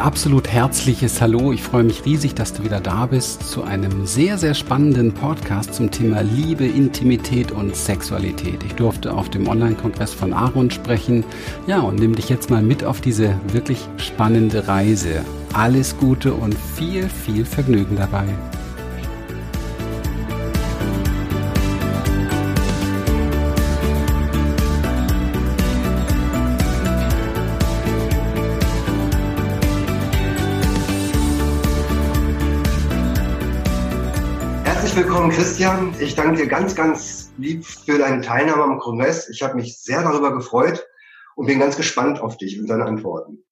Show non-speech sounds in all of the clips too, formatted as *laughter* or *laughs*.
Absolut herzliches Hallo. Ich freue mich riesig, dass du wieder da bist zu einem sehr, sehr spannenden Podcast zum Thema Liebe, Intimität und Sexualität. Ich durfte auf dem Online-Kongress von Aaron sprechen. Ja, und nimm dich jetzt mal mit auf diese wirklich spannende Reise. Alles Gute und viel, viel Vergnügen dabei. Willkommen, Christian. Ich danke dir ganz, ganz lieb für deine Teilnahme am Kongress. Ich habe mich sehr darüber gefreut und bin ganz gespannt auf dich und deine Antworten.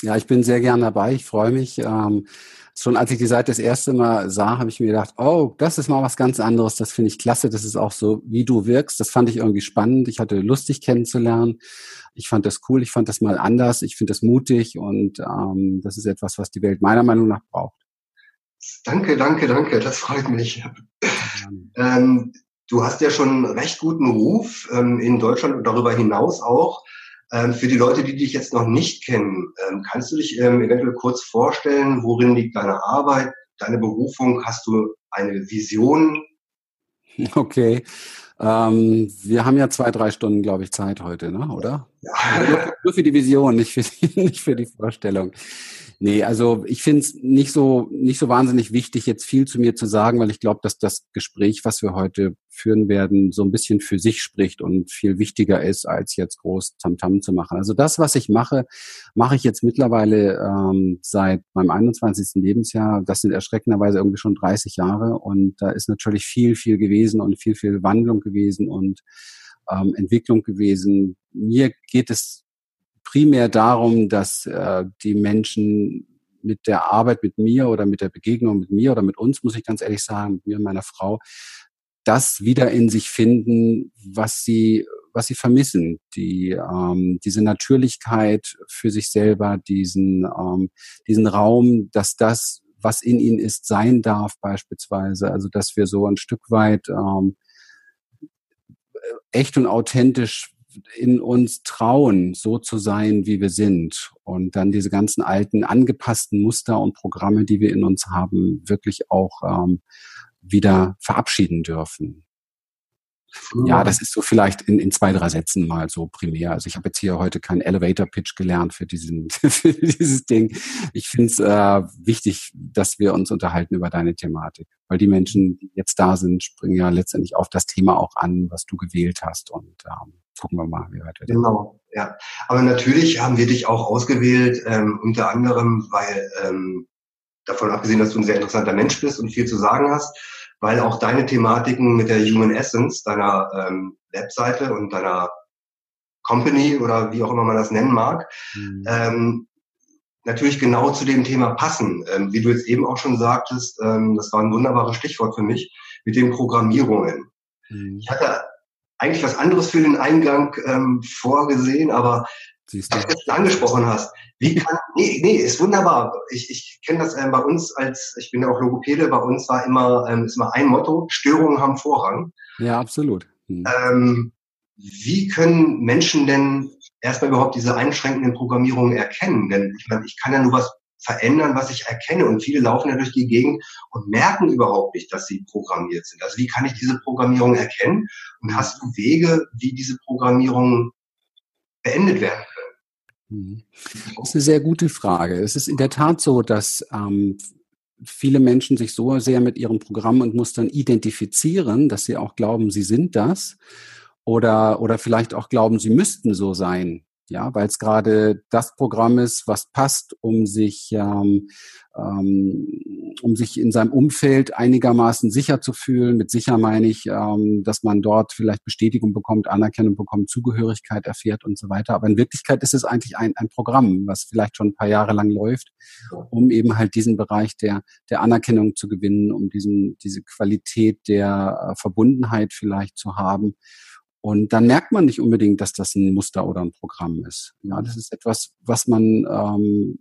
Ja, ich bin sehr gern dabei. Ich freue mich. Ähm, schon als ich die Seite das erste Mal sah, habe ich mir gedacht, oh, das ist mal was ganz anderes. Das finde ich klasse. Das ist auch so, wie du wirkst. Das fand ich irgendwie spannend. Ich hatte Lust, dich kennenzulernen. Ich fand das cool. Ich fand das mal anders. Ich finde das mutig und ähm, das ist etwas, was die Welt meiner Meinung nach braucht. Danke, danke, danke. Das freut mich. Ähm, du hast ja schon recht guten Ruf ähm, in Deutschland und darüber hinaus auch. Ähm, für die Leute, die dich jetzt noch nicht kennen, ähm, kannst du dich ähm, eventuell kurz vorstellen, worin liegt deine Arbeit, deine Berufung? Hast du eine Vision? *laughs* Okay. Ähm, wir haben ja zwei, drei Stunden, glaube ich, Zeit heute, ne? oder? Ja. *laughs* Nur für die Vision, nicht für die, *laughs* nicht für die Vorstellung. Nee, also ich finde es nicht so, nicht so wahnsinnig wichtig, jetzt viel zu mir zu sagen, weil ich glaube, dass das Gespräch, was wir heute führen werden, so ein bisschen für sich spricht und viel wichtiger ist, als jetzt groß Tamtam -Tam zu machen. Also das, was ich mache, mache ich jetzt mittlerweile ähm, seit meinem 21. Lebensjahr. Das sind erschreckenderweise irgendwie schon 30 Jahre und da ist natürlich viel, viel gewesen und viel, viel Wandlung gewesen und ähm, Entwicklung gewesen. Mir geht es primär darum, dass äh, die Menschen mit der Arbeit mit mir oder mit der Begegnung mit mir oder mit uns, muss ich ganz ehrlich sagen, mit mir und meiner Frau, das wieder in sich finden, was sie, was sie vermissen. Die, ähm, diese Natürlichkeit für sich selber, diesen, ähm, diesen Raum, dass das, was in ihnen ist, sein darf beispielsweise. Also dass wir so ein Stück weit ähm, echt und authentisch in uns trauen, so zu sein, wie wir sind und dann diese ganzen alten angepassten Muster und Programme, die wir in uns haben, wirklich auch ähm, wieder verabschieden dürfen. Ja, das ist so vielleicht in, in zwei, drei Sätzen mal so primär. Also ich habe jetzt hier heute keinen Elevator-Pitch gelernt für, diesen, *laughs* für dieses Ding. Ich finde es äh, wichtig, dass wir uns unterhalten über deine Thematik. Weil die Menschen, die jetzt da sind, springen ja letztendlich auf das Thema auch an, was du gewählt hast. Und ähm, gucken wir mal, wie weit wir Genau, ja. Aber natürlich haben wir dich auch ausgewählt, ähm, unter anderem, weil ähm, davon abgesehen, dass du ein sehr interessanter Mensch bist und viel zu sagen hast, weil auch deine Thematiken mit der Human Essence, deiner ähm, Webseite und deiner Company oder wie auch immer man das nennen mag, mhm. ähm, natürlich genau zu dem Thema passen. Ähm, wie du jetzt eben auch schon sagtest, ähm, das war ein wunderbares Stichwort für mich, mit den Programmierungen. Mhm. Ich hatte eigentlich was anderes für den Eingang ähm, vorgesehen, aber Siehst du. was du angesprochen hast, wie kann, nee, nee, ist wunderbar. Ich, ich kenne das ähm, bei uns als, ich bin ja auch Logopäde, bei uns war immer, ähm, ist immer ein Motto, Störungen haben Vorrang. Ja, absolut. Hm. Ähm, wie können Menschen denn erstmal überhaupt diese einschränkenden Programmierungen erkennen? Denn ich meine, ich kann ja nur was verändern, was ich erkenne. Und viele laufen ja durch die Gegend und merken überhaupt nicht, dass sie programmiert sind. Also wie kann ich diese Programmierung erkennen? Und hast du Wege, wie diese Programmierung beendet werden können? Mhm. Das ist eine sehr gute Frage. Es ist in der Tat so, dass ähm, viele Menschen sich so sehr mit ihren Programmen und Mustern identifizieren, dass sie auch glauben, sie sind das oder, oder vielleicht auch glauben, sie müssten so sein ja, weil es gerade das Programm ist, was passt, um sich, ähm, ähm, um sich in seinem Umfeld einigermaßen sicher zu fühlen. Mit sicher meine ich, ähm, dass man dort vielleicht Bestätigung bekommt, Anerkennung bekommt, Zugehörigkeit erfährt und so weiter. Aber in Wirklichkeit ist es eigentlich ein, ein Programm, was vielleicht schon ein paar Jahre lang läuft, um eben halt diesen Bereich der, der Anerkennung zu gewinnen, um diesen, diese Qualität der äh, Verbundenheit vielleicht zu haben. Und dann merkt man nicht unbedingt, dass das ein Muster oder ein Programm ist. Ja, das ist etwas, was man ähm,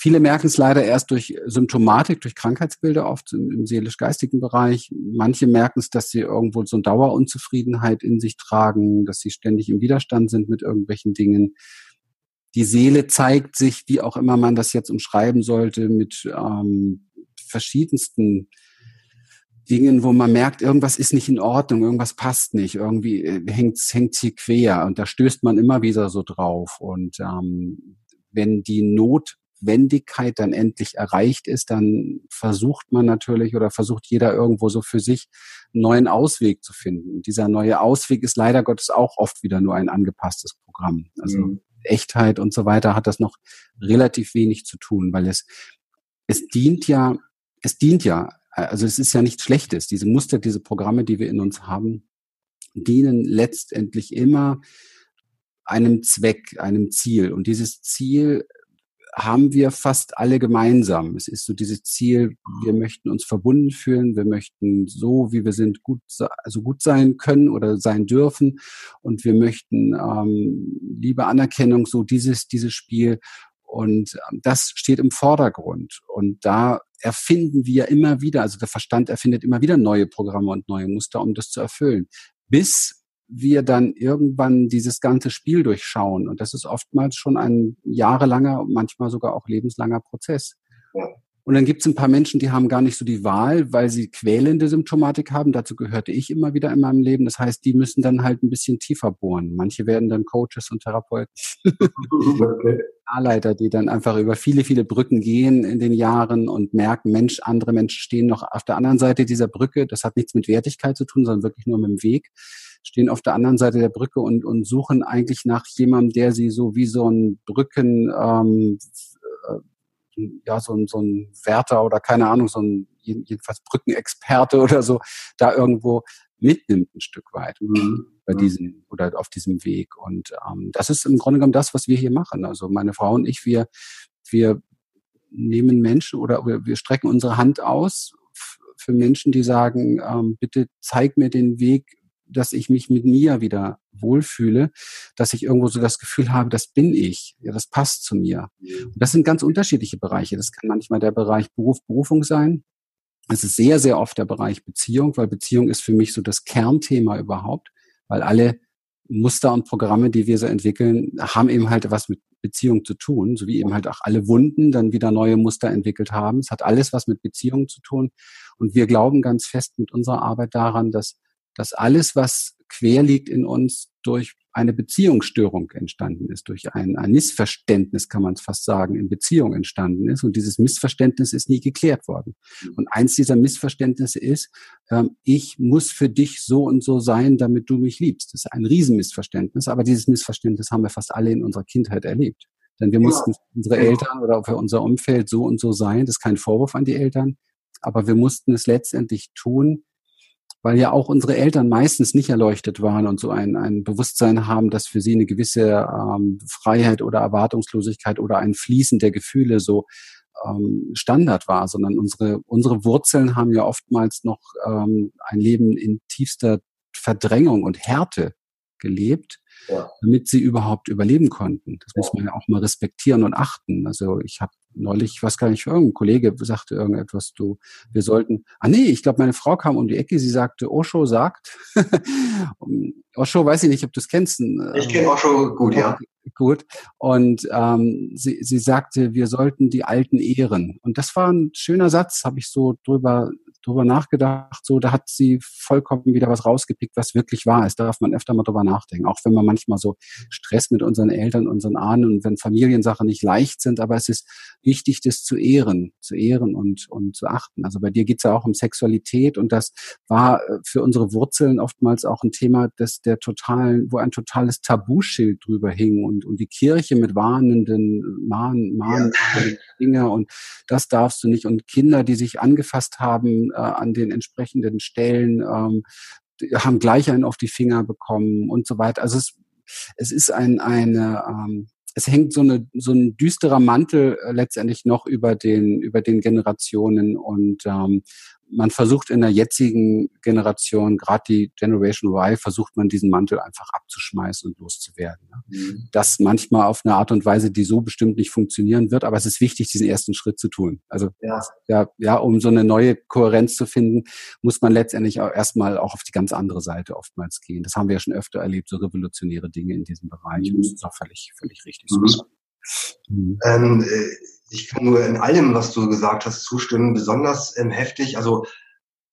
Viele merken es leider erst durch Symptomatik, durch Krankheitsbilder oft im, im seelisch-geistigen Bereich. Manche merken es, dass sie irgendwo so eine Dauerunzufriedenheit in sich tragen, dass sie ständig im Widerstand sind mit irgendwelchen Dingen. die Seele zeigt sich, wie auch immer man das jetzt umschreiben sollte, mit ähm, verschiedensten Dingen, wo man merkt, irgendwas ist nicht in Ordnung, irgendwas passt nicht, irgendwie äh, hängt hängt sie quer und da stößt man immer wieder so drauf. Und ähm, wenn die Notwendigkeit dann endlich erreicht ist, dann versucht man natürlich oder versucht jeder irgendwo so für sich einen neuen Ausweg zu finden. dieser neue Ausweg ist leider Gottes auch oft wieder nur ein angepasstes Programm. Also mhm. Echtheit und so weiter hat das noch relativ wenig zu tun, weil es es dient ja es dient ja also es ist ja nichts Schlechtes. Diese Muster, diese Programme, die wir in uns haben, dienen letztendlich immer einem Zweck, einem Ziel. Und dieses Ziel haben wir fast alle gemeinsam. Es ist so dieses Ziel, wir möchten uns verbunden fühlen, wir möchten so, wie wir sind, gut, also gut sein können oder sein dürfen und wir möchten ähm, Liebe, Anerkennung, so dieses, dieses Spiel. Und ähm, das steht im Vordergrund. Und da erfinden wir immer wieder, also der Verstand erfindet immer wieder neue Programme und neue Muster, um das zu erfüllen. Bis wir dann irgendwann dieses ganze Spiel durchschauen. Und das ist oftmals schon ein jahrelanger, manchmal sogar auch lebenslanger Prozess. Und dann gibt es ein paar Menschen, die haben gar nicht so die Wahl, weil sie quälende Symptomatik haben. Dazu gehörte ich immer wieder in meinem Leben. Das heißt, die müssen dann halt ein bisschen tiefer bohren. Manche werden dann Coaches und Therapeuten. *laughs* Okay. Leiter, die dann einfach über viele, viele Brücken gehen in den Jahren und merken, Mensch, andere Menschen stehen noch auf der anderen Seite dieser Brücke. Das hat nichts mit Wertigkeit zu tun, sondern wirklich nur mit dem Weg. Stehen auf der anderen Seite der Brücke und, und suchen eigentlich nach jemandem, der sie so wie so ein Brücken, ähm, ja, so ein, so ein Wärter oder keine Ahnung, so ein jedenfalls Brückenexperte *laughs* oder so, da irgendwo mitnimmt ein Stück weit mhm. bei diesem oder auf diesem Weg. Und ähm, das ist im Grunde genommen das, was wir hier machen. Also meine Frau und ich, wir, wir nehmen Menschen oder wir strecken unsere Hand aus für Menschen, die sagen, ähm, bitte zeig mir den Weg, dass ich mich mit mir wieder wohlfühle, dass ich irgendwo so das Gefühl habe, das bin ich, ja, das passt zu mir. Und das sind ganz unterschiedliche Bereiche. Das kann manchmal der Bereich Beruf, Berufung sein. Es ist sehr, sehr oft der Bereich Beziehung, weil Beziehung ist für mich so das Kernthema überhaupt, weil alle Muster und Programme, die wir so entwickeln, haben eben halt was mit Beziehung zu tun, so wie eben halt auch alle Wunden dann wieder neue Muster entwickelt haben. Es hat alles was mit Beziehung zu tun. Und wir glauben ganz fest mit unserer Arbeit daran, dass dass alles, was quer liegt in uns, durch eine Beziehungsstörung entstanden ist, durch ein, ein Missverständnis, kann man es fast sagen, in Beziehung entstanden ist. Und dieses Missverständnis ist nie geklärt worden. Mhm. Und eins dieser Missverständnisse ist, ähm, ich muss für dich so und so sein, damit du mich liebst. Das ist ein Riesenmissverständnis, aber dieses Missverständnis haben wir fast alle in unserer Kindheit erlebt. Denn wir ja. mussten unsere Eltern oder für unser Umfeld so und so sein. Das ist kein Vorwurf an die Eltern, aber wir mussten es letztendlich tun, weil ja auch unsere Eltern meistens nicht erleuchtet waren und so ein, ein Bewusstsein haben, dass für sie eine gewisse ähm, Freiheit oder Erwartungslosigkeit oder ein Fließen der Gefühle so ähm, Standard war, sondern unsere, unsere Wurzeln haben ja oftmals noch ähm, ein Leben in tiefster Verdrängung und Härte gelebt, ja. damit sie überhaupt überleben konnten. Das ja. muss man ja auch mal respektieren und achten. Also ich habe neulich, ich weiß gar nicht, irgendein Kollege sagte irgendetwas, du, wir sollten, ah nee, ich glaube, meine Frau kam um die Ecke, sie sagte, Osho sagt, *laughs* Osho, weiß ich nicht, ob du es kennst. Ich kenne Osho gut, ja. *laughs* Gut. Und ähm, sie, sie sagte, wir sollten die Alten ehren. Und das war ein schöner Satz, habe ich so drüber drüber nachgedacht, so, da hat sie vollkommen wieder was rausgepickt, was wirklich wahr ist. Da darf man öfter mal drüber nachdenken. Auch wenn man manchmal so Stress mit unseren Eltern, unseren Ahnen und wenn Familiensachen nicht leicht sind, aber es ist wichtig, das zu ehren, zu ehren und, und zu achten. Also bei dir geht's ja auch um Sexualität und das war äh, für unsere Wurzeln oftmals auch ein Thema, das der totalen, wo ein totales Tabuschild drüber hing und, und die Kirche mit warnenden Mahn, Mahn ja. Dinge und das darfst du nicht und Kinder, die sich angefasst haben äh, an den entsprechenden Stellen, ähm, haben gleich einen auf die Finger bekommen und so weiter. Also es, es ist ein, eine, ähm, es hängt so, eine, so ein düsterer Mantel äh, letztendlich noch über den, über den Generationen und ähm, man versucht in der jetzigen Generation, gerade die Generation Y, versucht man diesen Mantel einfach abzuschmeißen und loszuwerden. Ne? Mhm. Das manchmal auf eine Art und Weise, die so bestimmt nicht funktionieren wird, aber es ist wichtig, diesen ersten Schritt zu tun. Also ja, ja, ja um so eine neue Kohärenz zu finden, muss man letztendlich auch erstmal auch auf die ganz andere Seite oftmals gehen. Das haben wir ja schon öfter erlebt, so revolutionäre Dinge in diesem Bereich. Mhm. Das ist auch völlig, völlig richtig. Mhm. Mhm. Ähm, äh, ich kann nur in allem, was du gesagt hast, zustimmen. Besonders ähm, heftig, also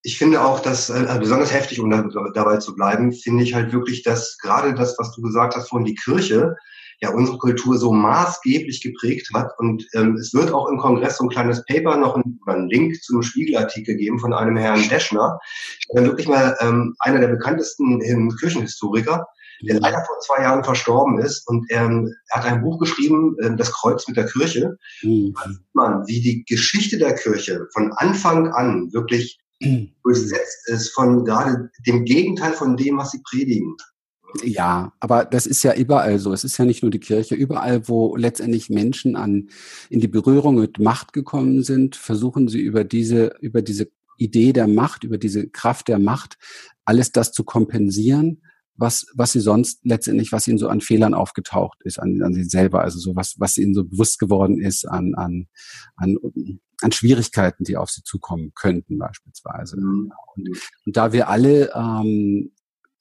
ich finde auch, dass äh, also besonders heftig, um da, dabei zu bleiben, finde ich halt wirklich, dass gerade das, was du gesagt hast, von die Kirche ja unsere Kultur so maßgeblich geprägt hat. Und ähm, es wird auch im Kongress so ein kleines Paper noch ein, einen Link zu einem Spiegelartikel geben von einem Herrn Deschner, der wirklich mal ähm, einer der bekanntesten Kirchenhistoriker, der leider vor zwei Jahren verstorben ist. Und ähm, er hat ein Buch geschrieben, äh, Das Kreuz mit der Kirche. Mhm. Man, wie die Geschichte der Kirche von Anfang an wirklich mhm. *clears throat* durchsetzt ist von gerade dem Gegenteil von dem, was sie predigen. Ja, aber das ist ja überall so. Es ist ja nicht nur die Kirche. Überall, wo letztendlich Menschen an, in die Berührung mit Macht gekommen sind, versuchen sie über diese, über diese Idee der Macht, über diese Kraft der Macht, alles das zu kompensieren was, was sie sonst letztendlich, was ihnen so an Fehlern aufgetaucht ist, an, an sie selber, also so was, was ihnen so bewusst geworden ist an, an, an, an Schwierigkeiten, die auf sie zukommen könnten beispielsweise. Mhm. Und, und, da wir alle ähm,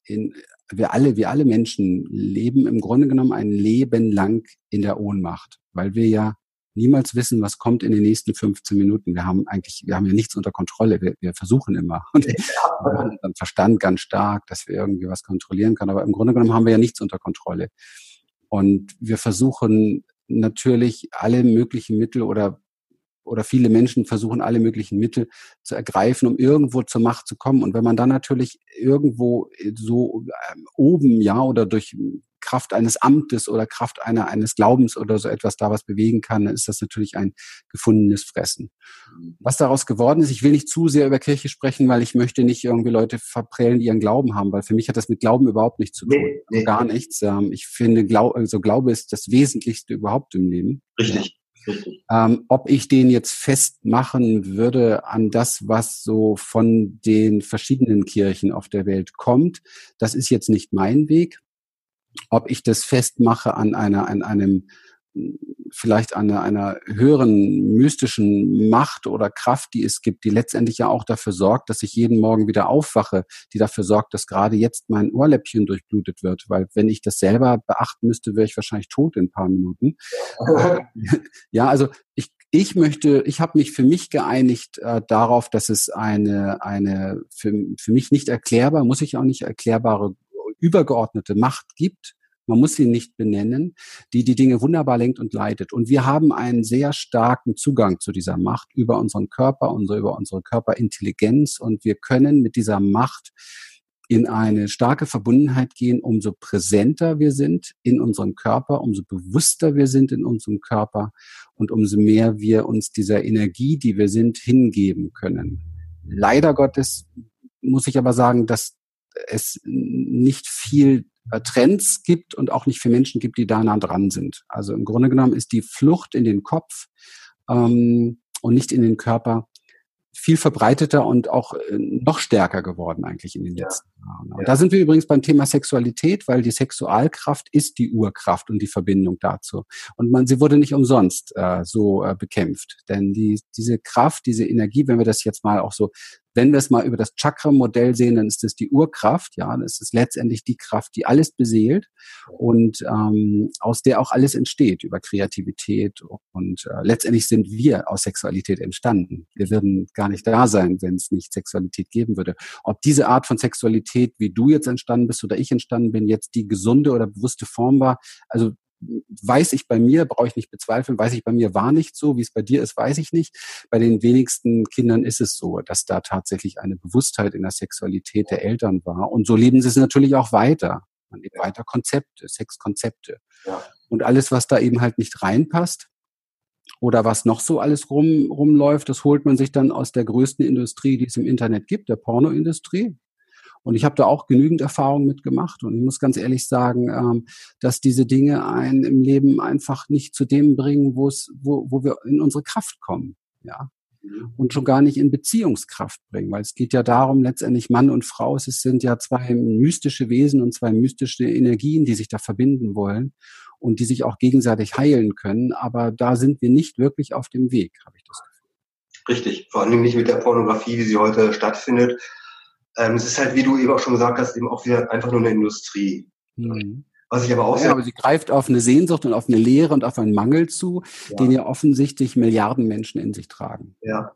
in, wir alle, wir alle Menschen leben im Grunde genommen ein Leben lang in der Ohnmacht, weil wir ja niemals wissen, was kommt in den nächsten 15 Minuten. Wir haben eigentlich, wir haben ja nichts unter Kontrolle. Wir, wir versuchen immer. *laughs* Und wir haben unseren Verstand ganz stark, dass wir irgendwie was kontrollieren können. Aber im Grunde genommen haben wir ja nichts unter Kontrolle. Und wir versuchen natürlich alle möglichen Mittel oder oder viele Menschen versuchen alle möglichen Mittel zu ergreifen, um irgendwo zur Macht zu kommen. Und wenn man dann natürlich irgendwo so ähm, oben, ja, oder durch Kraft eines Amtes oder Kraft einer, eines Glaubens oder so etwas da was bewegen kann, dann ist das natürlich ein gefundenes Fressen. Was daraus geworden ist, ich will nicht zu sehr über Kirche sprechen, weil ich möchte nicht irgendwie Leute verprellen, die ihren Glauben haben, weil für mich hat das mit Glauben überhaupt nichts zu tun. Nee, nee. Gar nichts. Ähm, ich finde, Glaube, also Glaube ist das Wesentlichste überhaupt im Leben. Richtig. Ähm, ob ich den jetzt festmachen würde an das, was so von den verschiedenen Kirchen auf der Welt kommt, das ist jetzt nicht mein Weg. Ob ich das festmache an einer, an einem, vielleicht an einer, einer höheren mystischen Macht oder Kraft, die es gibt, die letztendlich ja auch dafür sorgt, dass ich jeden Morgen wieder aufwache, die dafür sorgt, dass gerade jetzt mein Ohrläppchen durchblutet wird, weil wenn ich das selber beachten müsste, wäre ich wahrscheinlich tot in ein paar Minuten. *laughs* ja, also ich ich möchte, ich habe mich für mich geeinigt äh, darauf, dass es eine, eine für, für mich nicht erklärbar, muss ich auch nicht erklärbare übergeordnete Macht gibt, man muss sie nicht benennen, die die Dinge wunderbar lenkt und leitet. Und wir haben einen sehr starken Zugang zu dieser Macht über unseren Körper, unsere, über unsere Körperintelligenz. Und wir können mit dieser Macht in eine starke Verbundenheit gehen, umso präsenter wir sind in unserem Körper, umso bewusster wir sind in unserem Körper und umso mehr wir uns dieser Energie, die wir sind, hingeben können. Leider Gottes muss ich aber sagen, dass es nicht viel äh, Trends gibt und auch nicht für Menschen gibt, die da nah dran sind. Also im Grunde genommen ist die Flucht in den Kopf ähm, und nicht in den Körper viel verbreiteter und auch äh, noch stärker geworden eigentlich in den letzten ja. Da sind wir übrigens beim Thema Sexualität, weil die Sexualkraft ist die Urkraft und die Verbindung dazu. Und man, sie wurde nicht umsonst äh, so äh, bekämpft. Denn die, diese Kraft, diese Energie, wenn wir das jetzt mal auch so wenn wir es mal über das Chakra-Modell sehen, dann ist es die Urkraft, ja, das ist letztendlich die Kraft, die alles beseelt und ähm, aus der auch alles entsteht über Kreativität und äh, letztendlich sind wir aus Sexualität entstanden. Wir würden gar nicht da sein, wenn es nicht Sexualität geben würde. Ob diese Art von Sexualität, wie du jetzt entstanden bist oder ich entstanden bin, jetzt die gesunde oder bewusste Form war, also weiß ich bei mir, brauche ich nicht bezweifeln, weiß ich bei mir war nicht so, wie es bei dir ist, weiß ich nicht. Bei den wenigsten Kindern ist es so, dass da tatsächlich eine Bewusstheit in der Sexualität der Eltern war. Und so leben sie es natürlich auch weiter. Man lebt weiter Konzepte, Sexkonzepte. Ja. Und alles, was da eben halt nicht reinpasst, oder was noch so alles rum, rumläuft, das holt man sich dann aus der größten Industrie, die es im Internet gibt, der Pornoindustrie. Und ich habe da auch genügend Erfahrung mitgemacht. Und ich muss ganz ehrlich sagen, ähm, dass diese Dinge einen im Leben einfach nicht zu dem bringen, wo es, wo, wo wir in unsere Kraft kommen. Ja. Mhm. Und schon gar nicht in Beziehungskraft bringen, weil es geht ja darum, letztendlich Mann und Frau, es sind ja zwei mystische Wesen und zwei mystische Energien, die sich da verbinden wollen und die sich auch gegenseitig heilen können. Aber da sind wir nicht wirklich auf dem Weg, habe ich das Gefühl. Richtig, vor allem nicht mit der Pornografie, wie sie heute stattfindet, ähm, es ist halt, wie du eben auch schon gesagt hast, eben auch wieder einfach nur eine Industrie. Mhm. Was ich aber auch ja, aber sie greift auf eine Sehnsucht und auf eine Leere und auf einen Mangel zu, ja. den ja offensichtlich Milliarden Menschen in sich tragen. Ja.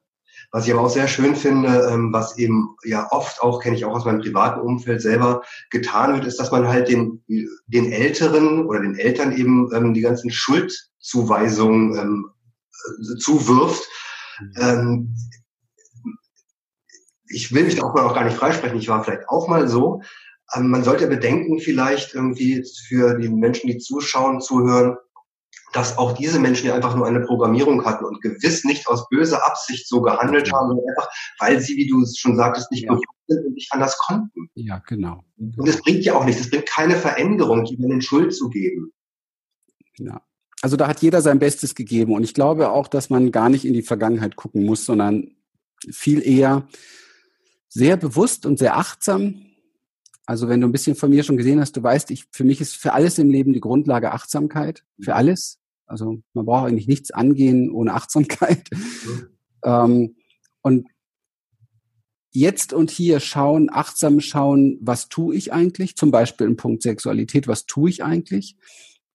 Was ich aber auch sehr schön finde, ähm, was eben ja oft auch, kenne ich auch aus meinem privaten Umfeld selber, getan wird, ist, dass man halt den, den Älteren oder den Eltern eben ähm, die ganzen Schuldzuweisungen ähm, äh, zuwirft. Mhm. Ich will mich da auch gar nicht freisprechen, ich war vielleicht auch mal so. Ähm, man sollte bedenken, vielleicht irgendwie für die Menschen, die zuschauen, zuhören, dass auch diese Menschen ja einfach nur eine Programmierung hatten und gewiss nicht aus böser Absicht so gehandelt haben, sondern einfach, weil sie, wie du es schon sagtest, nicht ja. sind und nicht anders konnten. Ja, genau. Und es bringt ja auch nichts, es bringt keine Veränderung, jemandem Schuld zu geben. Ja. Also da hat jeder sein Bestes gegeben und ich glaube auch, dass man gar nicht in die Vergangenheit gucken muss, sondern viel eher sehr bewusst und sehr achtsam also wenn du ein bisschen von mir schon gesehen hast, du weißt, ich, für mich ist für alles im Leben die Grundlage Achtsamkeit. Für alles. Also man braucht eigentlich nichts angehen ohne Achtsamkeit. Mhm. Ähm, und jetzt und hier schauen, achtsam schauen, was tue ich eigentlich? Zum Beispiel im Punkt Sexualität, was tue ich eigentlich?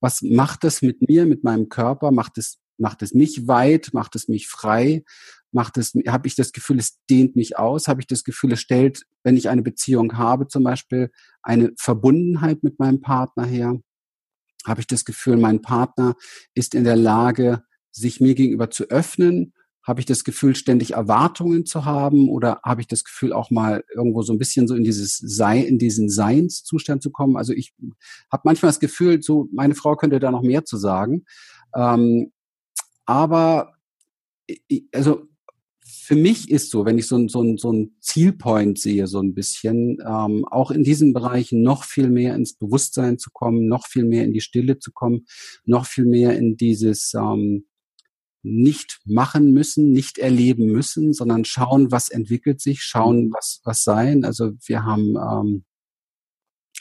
Was macht das mit mir, mit meinem Körper? Macht es, macht es mich weit? Macht es mich frei? Macht es, habe ich das Gefühl, es dehnt mich aus, habe ich das Gefühl, es stellt, wenn ich eine Beziehung habe, zum Beispiel eine Verbundenheit mit meinem Partner her, habe ich das Gefühl, mein Partner ist in der Lage, sich mir gegenüber zu öffnen, habe ich das Gefühl, ständig Erwartungen zu haben oder habe ich das Gefühl, auch mal irgendwo so ein bisschen so in dieses Sei, in diesen Seinszustand zu kommen? Also ich habe manchmal das Gefühl, so meine Frau könnte da noch mehr zu sagen. Ähm, aber also für mich ist so, wenn ich so, so, so ein Zielpoint sehe, so ein bisschen, ähm, auch in diesen Bereichen noch viel mehr ins Bewusstsein zu kommen, noch viel mehr in die Stille zu kommen, noch viel mehr in dieses ähm, nicht machen müssen, nicht erleben müssen, sondern schauen, was entwickelt sich, schauen, was, was sein. Also wir haben ähm,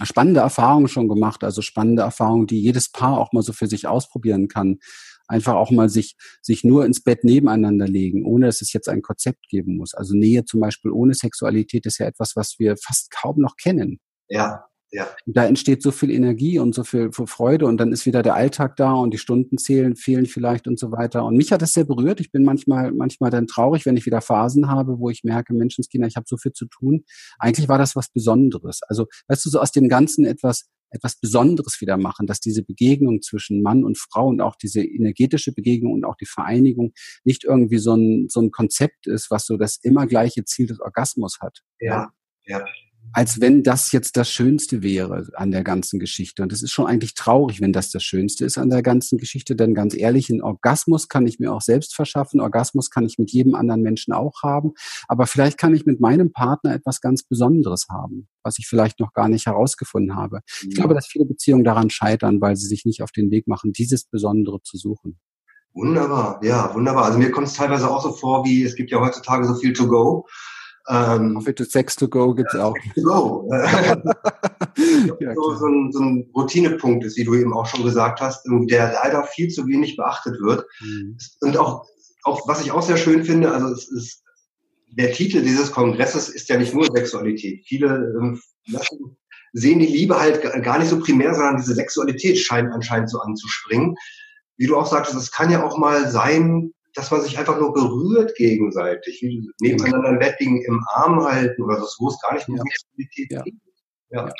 spannende Erfahrungen schon gemacht, also spannende Erfahrungen, die jedes Paar auch mal so für sich ausprobieren kann einfach auch mal sich, sich nur ins Bett nebeneinander legen, ohne dass es jetzt ein Konzept geben muss. Also Nähe zum Beispiel ohne Sexualität ist ja etwas, was wir fast kaum noch kennen. Ja, ja. Da entsteht so viel Energie und so viel Freude und dann ist wieder der Alltag da und die Stunden zählen, fehlen vielleicht und so weiter. Und mich hat das sehr berührt. Ich bin manchmal, manchmal dann traurig, wenn ich wieder Phasen habe, wo ich merke, Menschenskinder, ich habe so viel zu tun. Eigentlich war das was Besonderes. Also, weißt du, so aus dem Ganzen etwas etwas Besonderes wieder machen, dass diese Begegnung zwischen Mann und Frau und auch diese energetische Begegnung und auch die Vereinigung nicht irgendwie so ein, so ein Konzept ist, was so das immer gleiche Ziel des Orgasmus hat. Ja, ja als wenn das jetzt das Schönste wäre an der ganzen Geschichte. Und es ist schon eigentlich traurig, wenn das das Schönste ist an der ganzen Geschichte. Denn ganz ehrlich, einen Orgasmus kann ich mir auch selbst verschaffen. Orgasmus kann ich mit jedem anderen Menschen auch haben. Aber vielleicht kann ich mit meinem Partner etwas ganz Besonderes haben, was ich vielleicht noch gar nicht herausgefunden habe. Ja. Ich glaube, dass viele Beziehungen daran scheitern, weil sie sich nicht auf den Weg machen, dieses Besondere zu suchen. Wunderbar, ja, wunderbar. Also mir kommt es teilweise auch so vor, wie es gibt ja heutzutage so viel to go. Ähm, Coffee to Sex to Go gibt's auch. To go. *laughs* ja, so, so, ein, so ein Routinepunkt ist, wie du eben auch schon gesagt hast, der leider viel zu wenig beachtet wird. Mhm. Und auch, auch, was ich auch sehr schön finde, also es ist, der Titel dieses Kongresses ist ja nicht nur Sexualität. Viele ähm, sehen die Liebe halt gar nicht so primär, sondern diese Sexualität scheint anscheinend so anzuspringen. Wie du auch sagtest, es kann ja auch mal sein, dass man sich einfach nur berührt gegenseitig, wie nebeneinander Bett liegen, im Arm halten oder so, wo es gar nicht um ja. Sexualität ja. geht. Ja.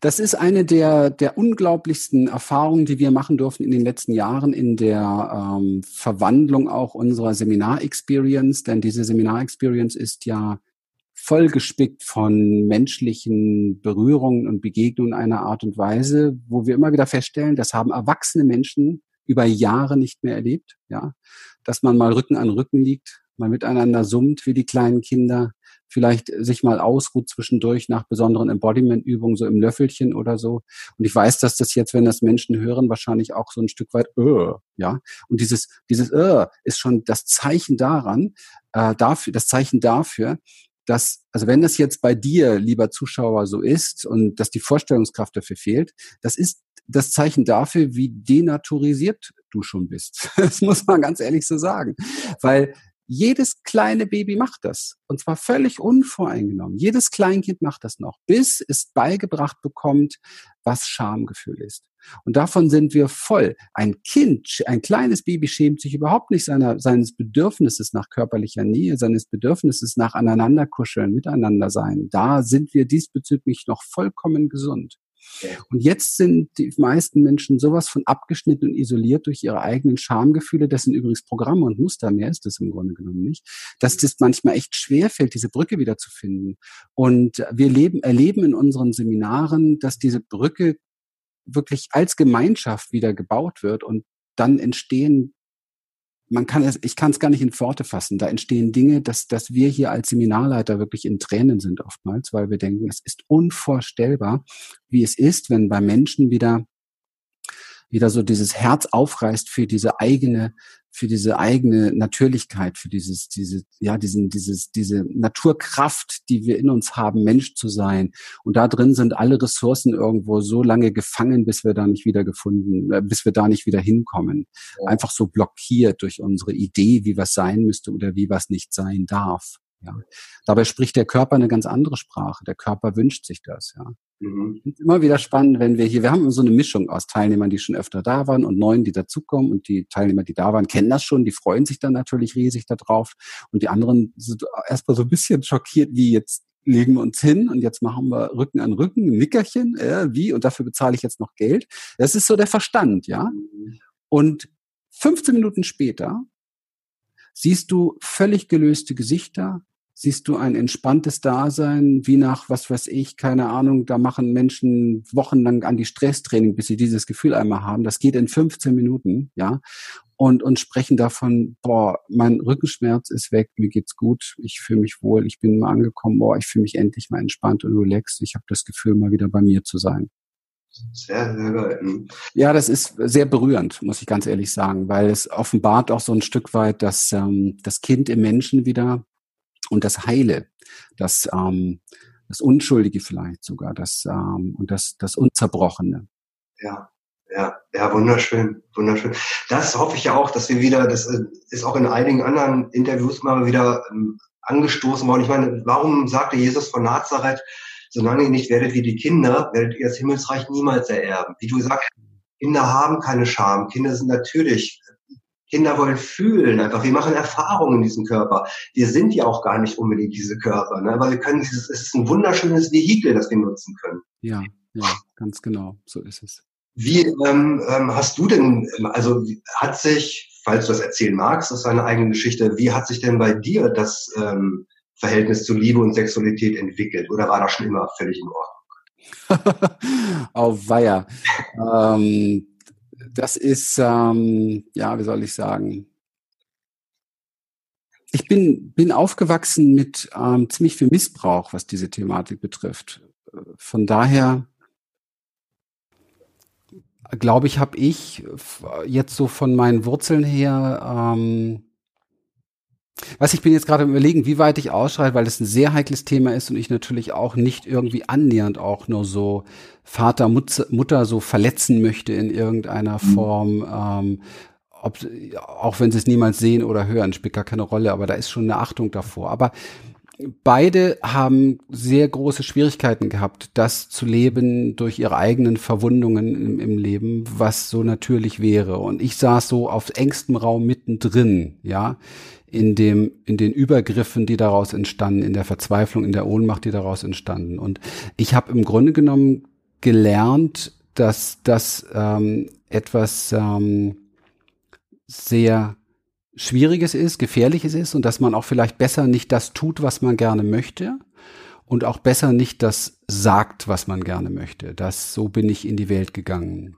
Das ist eine der, der unglaublichsten Erfahrungen, die wir machen durften in den letzten Jahren in der ähm, Verwandlung auch unserer Seminar-Experience, denn diese Seminar-Experience ist ja vollgespickt von menschlichen Berührungen und Begegnungen einer Art und Weise, wo wir immer wieder feststellen, das haben erwachsene Menschen über Jahre nicht mehr erlebt, ja, dass man mal Rücken an Rücken liegt, mal miteinander summt wie die kleinen Kinder, vielleicht sich mal ausruht zwischendurch nach besonderen Embodiment-Übungen, so im Löffelchen oder so. Und ich weiß, dass das jetzt, wenn das Menschen hören, wahrscheinlich auch so ein Stück weit, äh, ja. Und dieses, dieses äh, ist schon das Zeichen daran, äh, dafür, das Zeichen dafür, dass, also wenn das jetzt bei dir, lieber Zuschauer, so ist und dass die Vorstellungskraft dafür fehlt, das ist das Zeichen dafür, wie denaturisiert du schon bist. *laughs* Das muss man ganz ehrlich so sagen. Weil Jedes kleine Baby macht das. Und zwar völlig unvoreingenommen. Jedes Kleinkind macht das noch, bis es beigebracht bekommt, was Schamgefühl ist. Und davon sind wir voll. Ein Kind, ein kleines Baby schämt sich überhaupt nicht seiner, seines Bedürfnisses nach körperlicher Nähe, seines Bedürfnisses nach aneinanderkuscheln, miteinander sein. Da sind wir diesbezüglich noch vollkommen gesund. Und jetzt sind die meisten Menschen sowas von abgeschnitten und isoliert durch ihre eigenen Schamgefühle. Das sind übrigens Programme und Muster, mehr ist das im Grunde genommen nicht, dass das manchmal echt schwer fällt, diese Brücke wieder zu finden. Und wir leben, erleben in unseren Seminaren, dass diese Brücke wirklich als Gemeinschaft wieder gebaut wird und dann entstehen man kann es, ich kann es gar nicht in Worte fassen. Da entstehen Dinge, dass, dass wir hier als Seminarleiter wirklich in Tränen sind oftmals, weil wir denken, es ist unvorstellbar, wie es ist, wenn bei Menschen wieder wieder so dieses Herz aufreißt für diese eigene, für diese eigene Natürlichkeit, für dieses, diese, ja, diesen, dieses, diese Naturkraft, die wir in uns haben, Mensch zu sein. Und da drin sind alle Ressourcen irgendwo so lange gefangen, bis wir da nicht wieder gefunden, äh, bis wir da nicht wieder hinkommen. Ja. Einfach so blockiert durch unsere Idee, wie was sein müsste oder wie was nicht sein darf. Ja. Dabei spricht der Körper eine ganz andere Sprache. Der Körper wünscht sich das, ja. Mhm. Immer wieder spannend, wenn wir hier, wir haben so eine Mischung aus Teilnehmern, die schon öfter da waren und neuen, die dazukommen und die Teilnehmer, die da waren, kennen das schon, die freuen sich dann natürlich riesig darauf und die anderen sind erstmal so ein bisschen schockiert, wie jetzt legen wir uns hin und jetzt machen wir Rücken an Rücken, ein Nickerchen, äh, wie und dafür bezahle ich jetzt noch Geld. Das ist so der Verstand, ja. Und 15 Minuten später siehst du völlig gelöste Gesichter, siehst du ein entspanntes Dasein, wie nach, was weiß ich, keine Ahnung, da machen Menschen wochenlang an die Stresstraining, bis sie dieses Gefühl einmal haben. Das geht in 15 Minuten, ja. Und, und sprechen davon, boah, mein Rückenschmerz ist weg, mir geht's gut, ich fühle mich wohl, ich bin mal angekommen, boah, ich fühle mich endlich mal entspannt und relaxed, ich habe das Gefühl, mal wieder bei mir zu sein. Sehr, sehr geil. Mhm. Ja, das ist sehr berührend, muss ich ganz ehrlich sagen, weil es offenbart auch so ein Stück weit, dass ähm, das Kind im Menschen wieder und das Heile, das, ähm, das Unschuldige vielleicht sogar, das ähm, und das, das Unzerbrochene. Ja, ja, ja, wunderschön, wunderschön. Das hoffe ich ja auch, dass wir wieder, das äh, ist auch in einigen anderen Interviews mal wieder ähm, angestoßen worden. Ich meine, warum sagte Jesus von Nazareth, solange ihr nicht werdet wie die Kinder, werdet ihr das Himmelsreich niemals ererben. Wie du sagst, Kinder haben keine Scham. Kinder sind natürlich Kinder wollen fühlen einfach. Wir machen Erfahrungen in diesem Körper. Wir sind ja auch gar nicht unbedingt diese Körper, ne? aber wir können dieses, es ist ein wunderschönes Vehikel, das wir nutzen können. Ja, ja, ganz genau. So ist es. Wie ähm, ähm, hast du denn, also hat sich, falls du das erzählen magst, aus deiner eigenen Geschichte, wie hat sich denn bei dir das ähm, Verhältnis zu Liebe und Sexualität entwickelt? Oder war das schon immer völlig in Ordnung? *laughs* Auf Weiher. ähm, das ist, ähm, ja, wie soll ich sagen? Ich bin, bin aufgewachsen mit ähm, ziemlich viel Missbrauch, was diese Thematik betrifft. Von daher glaube ich, habe ich jetzt so von meinen Wurzeln her ähm, was ich bin jetzt gerade überlegen, wie weit ich ausschreite, weil das ein sehr heikles Thema ist und ich natürlich auch nicht irgendwie annähernd auch nur so Vater, Mutter so verletzen möchte in irgendeiner mhm. Form. Ähm, ob, auch wenn sie es niemals sehen oder hören, spielt gar keine Rolle, aber da ist schon eine Achtung davor. Aber beide haben sehr große Schwierigkeiten gehabt, das zu leben durch ihre eigenen Verwundungen im, im, Leben, was so natürlich wäre. Und ich saß so auf engstem Raum mittendrin, ja in dem, in den Übergriffen, die daraus entstanden, in der Verzweiflung, in der Ohnmacht, die daraus entstanden. Und ich habe im Grunde genommen gelernt, dass das ähm, etwas ähm, sehr Schwieriges ist, Gefährliches ist und dass man auch vielleicht besser nicht das tut, was man gerne möchte und auch besser nicht das sagt, was man gerne möchte. Das so bin ich in die Welt gegangen.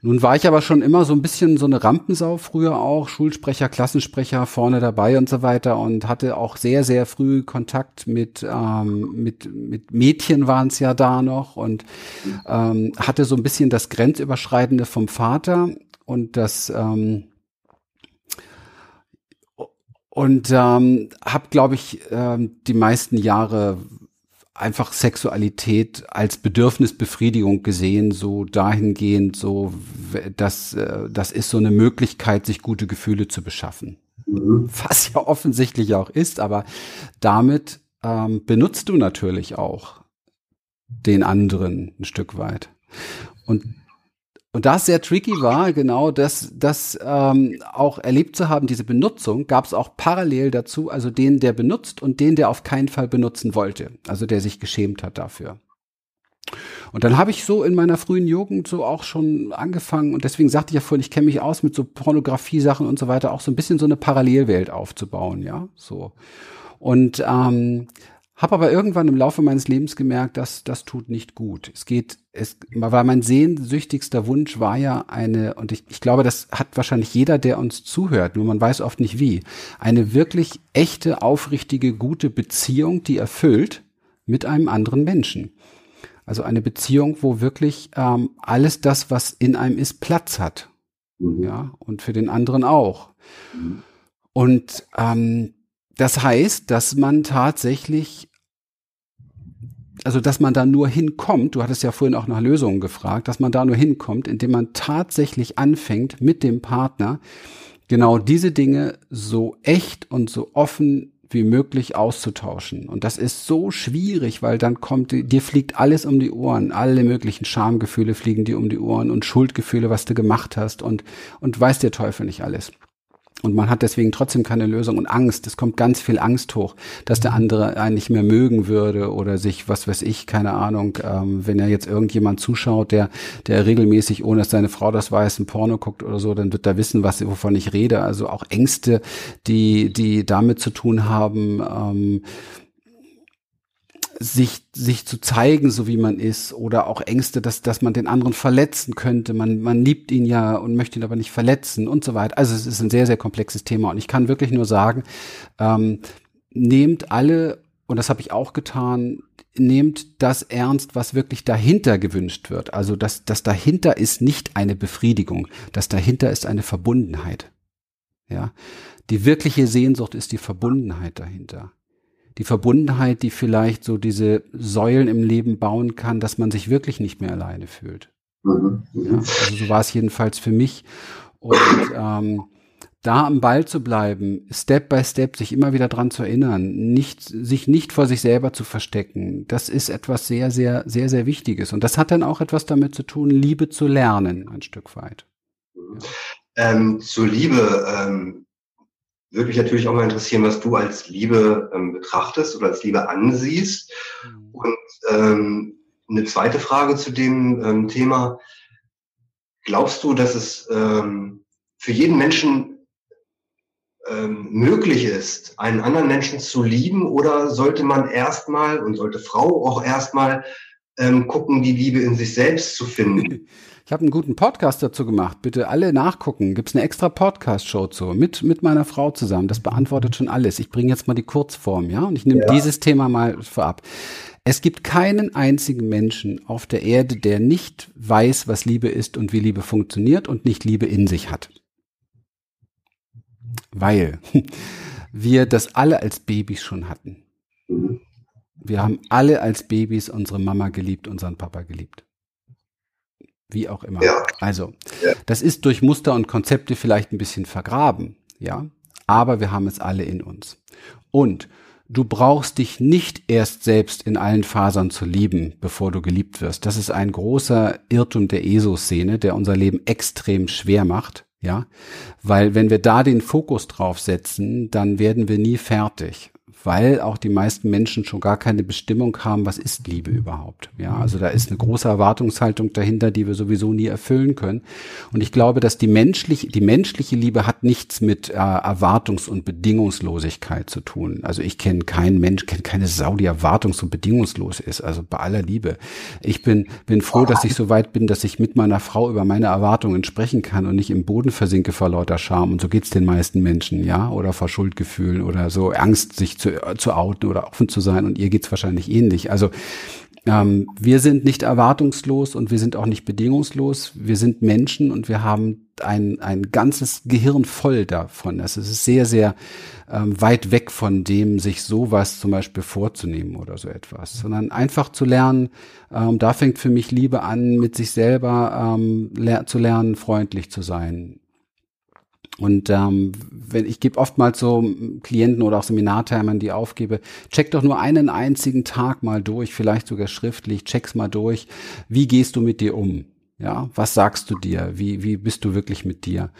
Nun war ich aber schon immer so ein bisschen so eine Rampensau früher auch, Schulsprecher, Klassensprecher vorne dabei und so weiter und hatte auch sehr, sehr früh Kontakt mit, ähm, mit, mit Mädchen waren es ja da noch und ähm, hatte so ein bisschen das Grenzüberschreitende vom Vater und das ähm, und ähm, habe, glaube ich, ähm, die meisten Jahre einfach Sexualität als Bedürfnisbefriedigung gesehen, so dahingehend, so das, äh, das ist so eine Möglichkeit, sich gute Gefühle zu beschaffen. mhm. was ja offensichtlich auch ist, aber damit ähm, benutzt du natürlich auch den anderen ein Stück weit. Und und da es sehr tricky war, genau das, das ähm, auch erlebt zu haben, diese Benutzung, gab es auch parallel dazu, also den, der benutzt und den, der auf keinen Fall benutzen wollte, also der sich geschämt hat dafür. Und dann habe ich so in meiner frühen Jugend so auch schon angefangen und deswegen sagte ich ja vorhin, ich kenne mich aus mit so Pornografie-Sachen und so weiter, auch so ein bisschen so eine Parallelwelt aufzubauen, ja, so. Und ähm, habe aber irgendwann im Laufe meines Lebens gemerkt, dass das tut nicht gut. Es geht, es, weil mein sehnsüchtigster Wunsch war ja eine, und ich, ich glaube, das hat wahrscheinlich jeder, der uns zuhört, nur man weiß oft nicht wie, eine wirklich echte, aufrichtige, gute Beziehung, die erfüllt mit einem anderen Menschen. Also eine Beziehung, wo wirklich ähm, alles das, was in einem ist, Platz hat. Mhm. Ja, und für den anderen auch. Mhm. Und ähm, das heißt, dass man tatsächlich, also dass man da nur hinkommt, du hattest ja vorhin auch nach Lösungen gefragt, dass man da nur hinkommt, indem man tatsächlich anfängt mit dem Partner genau diese Dinge so echt und so offen wie möglich auszutauschen. Und das ist so schwierig, weil dann kommt, dir fliegt alles um die Ohren, alle möglichen Schamgefühle fliegen dir um die Ohren und Schuldgefühle, was du gemacht hast und, und weiß der Teufel nicht alles. Und man hat deswegen trotzdem keine Lösung und Angst. Es kommt ganz viel Angst hoch, dass der andere einen nicht mehr mögen würde oder sich, was weiß ich, keine Ahnung, ähm, wenn er jetzt irgendjemand zuschaut, der, der regelmäßig, ohne dass seine Frau das weiß, ein Porno guckt oder so, dann wird er wissen, was, wovon ich rede. Also auch Ängste, die, die damit zu tun haben, ähm, sich, sich zu zeigen, so wie man ist, oder auch Ängste, dass, dass man den anderen verletzen könnte. Man, man liebt ihn ja und möchte ihn aber nicht verletzen und so weiter. Also es ist ein sehr, sehr komplexes Thema. Und ich kann wirklich nur sagen, ähm, nehmt alle, und das habe ich auch getan, nehmt das ernst, was wirklich dahinter gewünscht wird. Also das, das dahinter ist nicht eine Befriedigung. Das dahinter ist eine Verbundenheit. Ja. Die wirkliche Sehnsucht ist die Verbundenheit dahinter die Verbundenheit, die vielleicht so diese Säulen im Leben bauen kann, dass man sich wirklich nicht mehr alleine fühlt. Mhm. Ja, also so war es jedenfalls für mich. Und ähm, da am Ball zu bleiben, Step by Step sich immer wieder dran zu erinnern, nicht, sich nicht vor sich selber zu verstecken, das ist etwas sehr, sehr, sehr, sehr Wichtiges. Und das hat dann auch etwas damit zu tun, Liebe zu lernen, ein Stück weit. Ähm, zur Liebe, ähm, würde mich natürlich auch mal interessieren, was du als Liebe ähm, betrachtest oder als Liebe ansiehst. Mhm. Und ähm, eine zweite Frage zu dem ähm, Thema. Glaubst du, dass es ähm, für jeden Menschen ähm, möglich ist, einen anderen Menschen zu lieben oder sollte man erstmal und sollte Frau auch erstmal ähm, gucken, die Liebe in sich selbst zu finden? *laughs* Ich habe einen guten Podcast dazu gemacht. Bitte alle nachgucken. Gibt's eine extra Podcast-Show zu mit mit meiner Frau zusammen. Das beantwortet schon alles. Ich bringe jetzt mal die Kurzform, ja, und ich nehme ja. dieses Thema mal vorab. Es gibt keinen einzigen Menschen auf der Erde, der nicht weiß, was Liebe ist und wie Liebe funktioniert und nicht Liebe in sich hat. Weil *laughs* wir das alle als Babys schon hatten. Wir haben alle als Babys unsere Mama geliebt, unseren Papa geliebt. Wie auch immer. Ja. Also, ja. das ist durch Muster und Konzepte vielleicht ein bisschen vergraben, ja. Aber wir haben es alle in uns. Und du brauchst dich nicht erst selbst in allen Fasern zu lieben, bevor du geliebt wirst. Das ist ein großer Irrtum der ESO-Szene, der unser Leben extrem schwer macht. Ja, weil wenn wir da den Fokus drauf setzen, dann werden wir nie fertig weil auch die meisten Menschen schon gar keine Bestimmung haben, was ist Liebe überhaupt. Ja, also da ist eine große Erwartungshaltung dahinter, die wir sowieso nie erfüllen können. Und ich glaube, dass die menschliche, die menschliche Liebe hat nichts mit äh, Erwartungs- und Bedingungslosigkeit zu tun. Also ich kenne keinen Mensch, kenne keine Sau, die erwartungs- und bedingungslos ist. Also bei aller Liebe. Ich bin, bin froh, dass ich so weit bin, dass ich mit meiner Frau über meine Erwartungen sprechen kann und nicht im Boden versinke vor lauter Scham. Und so geht's den meisten Menschen, ja, oder vor Schuldgefühlen oder so Angst, sich zu zu, outen oder offen zu sein und ihr geht's wahrscheinlich ähnlich. Also ähm, wir sind nicht erwartungslos und wir sind auch nicht bedingungslos. Wir sind Menschen und wir haben ein, ein ganzes Gehirn voll davon. Es ist sehr, sehr ähm, weit weg von dem, sich sowas zum Beispiel vorzunehmen oder so etwas, sondern einfach zu lernen, ähm, da fängt für mich Liebe an, mit sich selber ähm, ler zu lernen, freundlich zu sein, Und ähm, wenn ich gebe oftmals so Klienten oder auch Seminarteilnehmern, die aufgebe, check doch nur einen einzigen Tag mal durch, vielleicht sogar schriftlich, check's mal durch. Wie gehst du mit dir um? Ja, was sagst du dir? Wie, wie bist du wirklich mit dir?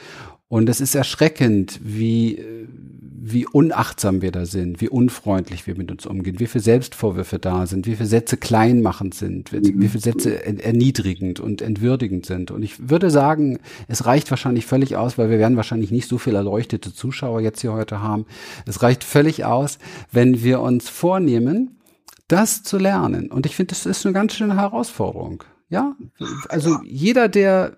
Und es ist erschreckend, wie, wie unachtsam wir da sind, wie unfreundlich wir mit uns umgehen, wie viele Selbstvorwürfe da sind, wie viele Sätze kleinmachend sind, wie, wie viele Sätze erniedrigend und entwürdigend sind. Und ich würde sagen, es reicht wahrscheinlich völlig aus, weil wir werden wahrscheinlich nicht so viele erleuchtete Zuschauer jetzt hier heute haben. Es reicht völlig aus, wenn wir uns vornehmen, das zu lernen. Und ich finde, das ist eine ganz schöne Herausforderung. Ja, also jeder, der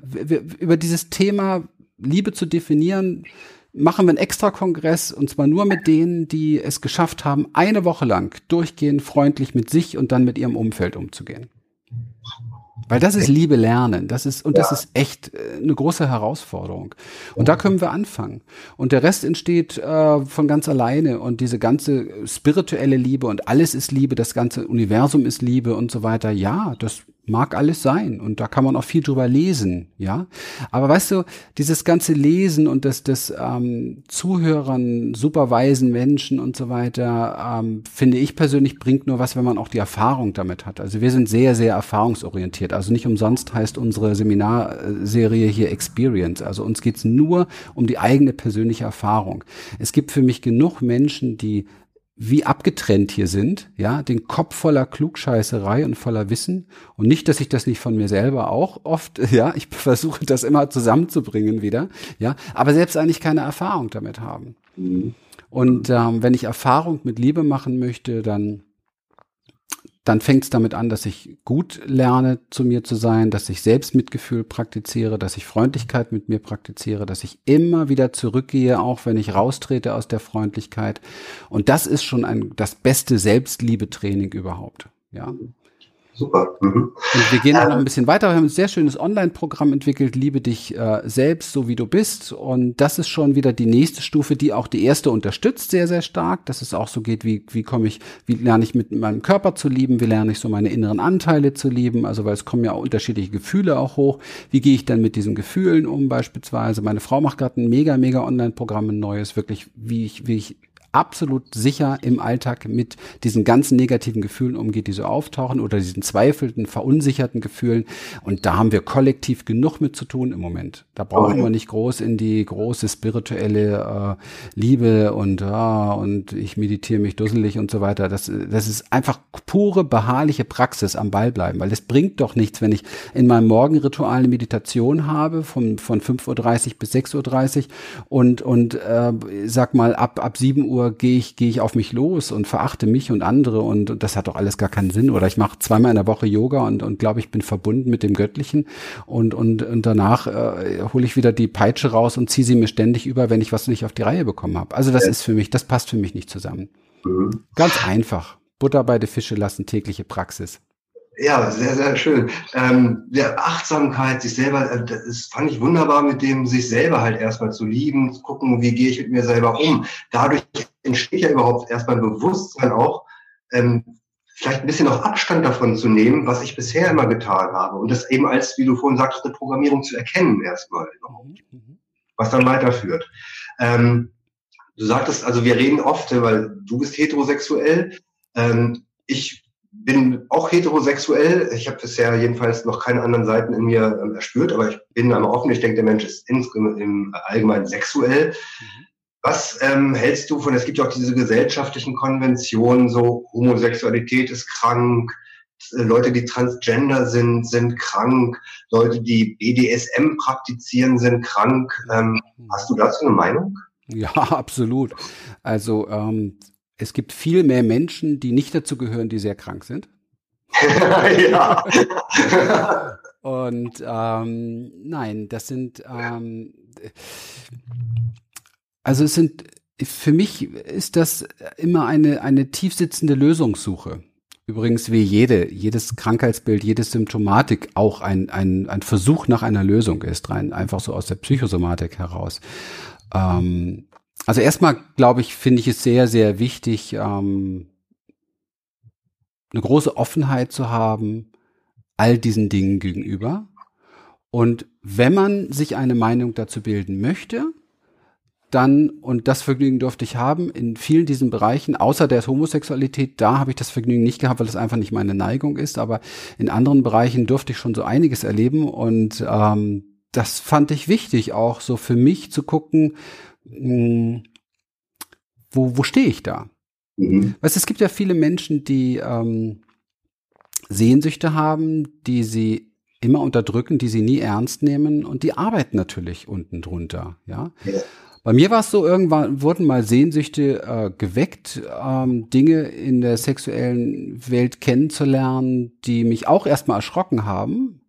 über dieses Thema Liebe zu definieren, machen wir einen extra Kongress und zwar nur mit denen, die es geschafft haben, eine Woche lang durchgehend freundlich mit sich und dann mit ihrem Umfeld umzugehen. Weil das ist Liebe lernen, das ist und das ist echt äh, eine große Herausforderung. Und da können wir anfangen. Und der Rest entsteht äh, von ganz alleine und diese ganze spirituelle Liebe und alles ist Liebe, das ganze Universum ist Liebe und so weiter. Ja, das Mag alles sein und da kann man auch viel drüber lesen, ja. Aber weißt du, dieses ganze Lesen und das, das ähm, Zuhörern, superweisen Menschen und so weiter, ähm, finde ich persönlich bringt nur was, wenn man auch die Erfahrung damit hat. Also wir sind sehr, sehr erfahrungsorientiert. Also nicht umsonst heißt unsere Seminarserie hier Experience. Also uns geht's nur um die eigene persönliche Erfahrung. Es gibt für mich genug Menschen, die wie abgetrennt hier sind, ja, den Kopf voller Klugscheißerei und voller Wissen und nicht, dass ich das nicht von mir selber auch oft, *laughs* ja, ich versuche das immer zusammenzubringen wieder, ja, aber selbst eigentlich keine Erfahrung damit haben. Mhm. Und ähm, wenn ich Erfahrung mit Liebe machen möchte, dann dann fängt es damit an, dass ich gut lerne, zu mir zu sein, dass ich Selbstmitgefühl praktiziere, dass ich Freundlichkeit mit mir praktiziere, dass ich immer wieder zurückgehe, auch wenn ich raustrete aus der Freundlichkeit. Und das ist schon ein, das beste Selbstliebetraining überhaupt. Ja. Super. Mhm. Wir gehen ähm, noch ein bisschen weiter. Wir haben ein sehr schönes Online-Programm entwickelt, Liebe dich äh, selbst, so wie du bist. Und das ist schon wieder die nächste Stufe, die auch die erste unterstützt, sehr, sehr stark. Dass es auch so geht, wie, wie komme ich, wie lerne ich mit meinem Körper zu lieben, wie lerne ich so meine inneren Anteile zu lieben. Also weil es kommen ja auch unterschiedliche Gefühle auch hoch. Wie gehe ich dann mit diesen Gefühlen um beispielsweise? Meine Frau macht gerade ein mega, mega Online-Programm, ein neues, wirklich, wie ich, wie ich absolut sicher im Alltag mit diesen ganzen negativen Gefühlen umgeht, die so auftauchen oder diesen zweifelten, verunsicherten Gefühlen. Und da haben wir kollektiv genug mit zu tun im Moment. Da brauchen wir nicht groß in die große spirituelle äh, Liebe und ja, und ich meditiere mich dusselig und so weiter. Das, das ist einfach pure, beharrliche Praxis am Ball bleiben, weil es bringt doch nichts, wenn ich in meinem Morgenritual eine Meditation habe von, von 5.30 Uhr bis 6.30 Uhr und, und äh, sag mal, ab, ab 7 Uhr Uhr gehe ich, gehe ich auf mich los und verachte mich und andere und, und das hat doch alles gar keinen Sinn. Oder ich mache zweimal in der Woche Yoga und, und glaube, ich bin verbunden mit dem Göttlichen und, und, und danach äh, hole ich wieder die Peitsche raus und ziehe sie mir ständig über, wenn ich was nicht auf die Reihe bekommen habe. Also das ja. ist für mich, das passt für mich nicht zusammen. Mhm. Ganz einfach. Butter bei den Fische lassen, tägliche Praxis. Ja, sehr, sehr schön. Ähm, der Achtsamkeit, sich selber, äh, das fand ich wunderbar, mit dem sich selber halt erstmal zu lieben, zu gucken, wie gehe ich mit mir selber um. Dadurch entsteht ja überhaupt erstmal ein Bewusstsein auch, ähm, vielleicht ein bisschen auch Abstand davon zu nehmen, was ich bisher immer getan habe. Und das eben als, wie du vorhin sagtest, eine Programmierung zu erkennen erstmal, mhm, mhm. was dann weiterführt. Ähm, du sagtest, also wir reden oft, weil du bist heterosexuell. Ähm, ich bin auch heterosexuell. Ich habe bisher jedenfalls noch keine anderen Seiten in mir ähm, erspürt, aber ich bin einmal offen. Ich denke, der Mensch ist insgesamt im Allgemeinen sexuell. Mhm. Was ähm, hältst du von, es gibt ja auch diese gesellschaftlichen Konventionen, so Homosexualität ist krank, äh, Leute, die transgender sind, sind krank, Leute, die BDSM praktizieren, sind krank. Ähm, hast du dazu eine Meinung? Ja, *laughs* absolut. Also ähm, es gibt viel mehr Menschen, die nicht dazu gehören, die sehr krank sind. *laughs* ja. Und ähm, nein, das sind ähm, also es sind für mich ist das immer eine eine tiefsitzende Lösungssuche. Übrigens wie jede jedes Krankheitsbild, jede Symptomatik auch ein ein ein Versuch nach einer Lösung ist, rein einfach so aus der Psychosomatik heraus. Ähm, also erstmal, glaube ich, finde ich es sehr, sehr wichtig, ähm, eine große Offenheit zu haben all diesen Dingen gegenüber. Und wenn man sich eine Meinung dazu bilden möchte, dann, und das Vergnügen durfte ich haben, in vielen diesen Bereichen, außer der Homosexualität, da habe ich das Vergnügen nicht gehabt, weil es einfach nicht meine Neigung ist, aber in anderen Bereichen durfte ich schon so einiges erleben und ähm, das fand ich wichtig, auch so für mich zu gucken, mh, hm, wo, wo stehe ich da? Mhm. Weißt, es gibt ja viele Menschen, die ähm, Sehnsüchte haben, die sie immer unterdrücken, die sie nie ernst nehmen und die arbeiten natürlich unten drunter, ja. ja. Bei mir war es so, irgendwann wurden mal Sehnsüchte äh, geweckt, ähm, Dinge in der sexuellen Welt kennenzulernen, die mich auch erstmal erschrocken haben.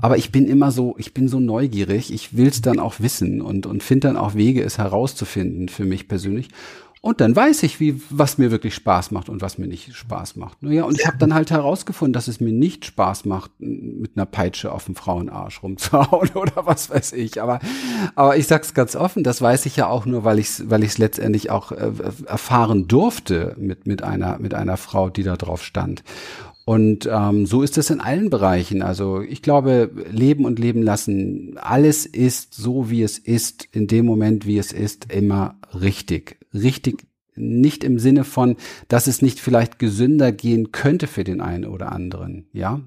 Aber ich bin immer so, ich bin so neugierig, ich will es dann auch wissen und, und finde dann auch Wege, es herauszufinden für mich persönlich. Und dann weiß ich, wie, was mir wirklich Spaß macht und was mir nicht Spaß macht. Naja, und ich habe dann halt herausgefunden, dass es mir nicht Spaß macht, mit einer Peitsche auf dem Frauenarsch rumzuhauen *laughs* oder was weiß ich. Aber, aber ich sag's ganz offen, das weiß ich ja auch nur, weil ich es weil ich's letztendlich auch äh, erfahren durfte mit, mit, einer, mit einer Frau, die da drauf stand. Und ähm, so ist es in allen Bereichen. Also ich glaube, Leben und Leben lassen, alles ist so, wie es ist, in dem Moment, wie es ist, immer richtig. Richtig nicht im Sinne von, dass es nicht vielleicht gesünder gehen könnte für den einen oder anderen, ja.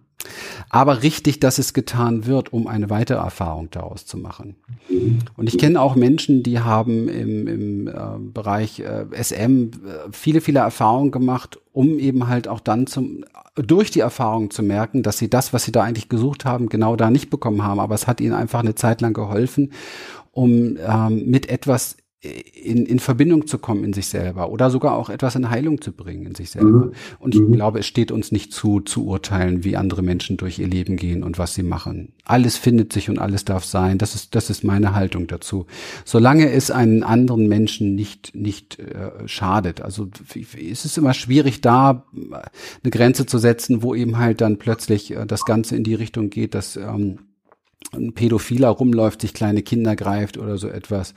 Aber richtig, dass es getan wird, um eine weitere Erfahrung daraus zu machen. Und ich kenne auch Menschen, die haben im, im äh, Bereich äh, SM äh, viele, viele Erfahrungen gemacht, um eben halt auch dann zum, durch die Erfahrung zu merken, dass sie das, was sie da eigentlich gesucht haben, genau da nicht bekommen haben. Aber es hat ihnen einfach eine Zeit lang geholfen, um ähm, mit etwas in, in Verbindung zu kommen in sich selber oder sogar auch etwas in Heilung zu bringen in sich selber. Mhm. Und ich mhm. glaube, es steht uns nicht zu, zu urteilen, wie andere Menschen durch ihr Leben gehen und was sie machen. Alles findet sich und alles darf sein. Das ist, das ist meine Haltung dazu. Solange es einen anderen Menschen nicht, nicht äh, schadet. Also es ist immer schwierig, da eine Grenze zu setzen, wo eben halt dann plötzlich äh, das Ganze in die Richtung geht, dass ähm, ein Pädophiler rumläuft, sich kleine Kinder greift oder so etwas.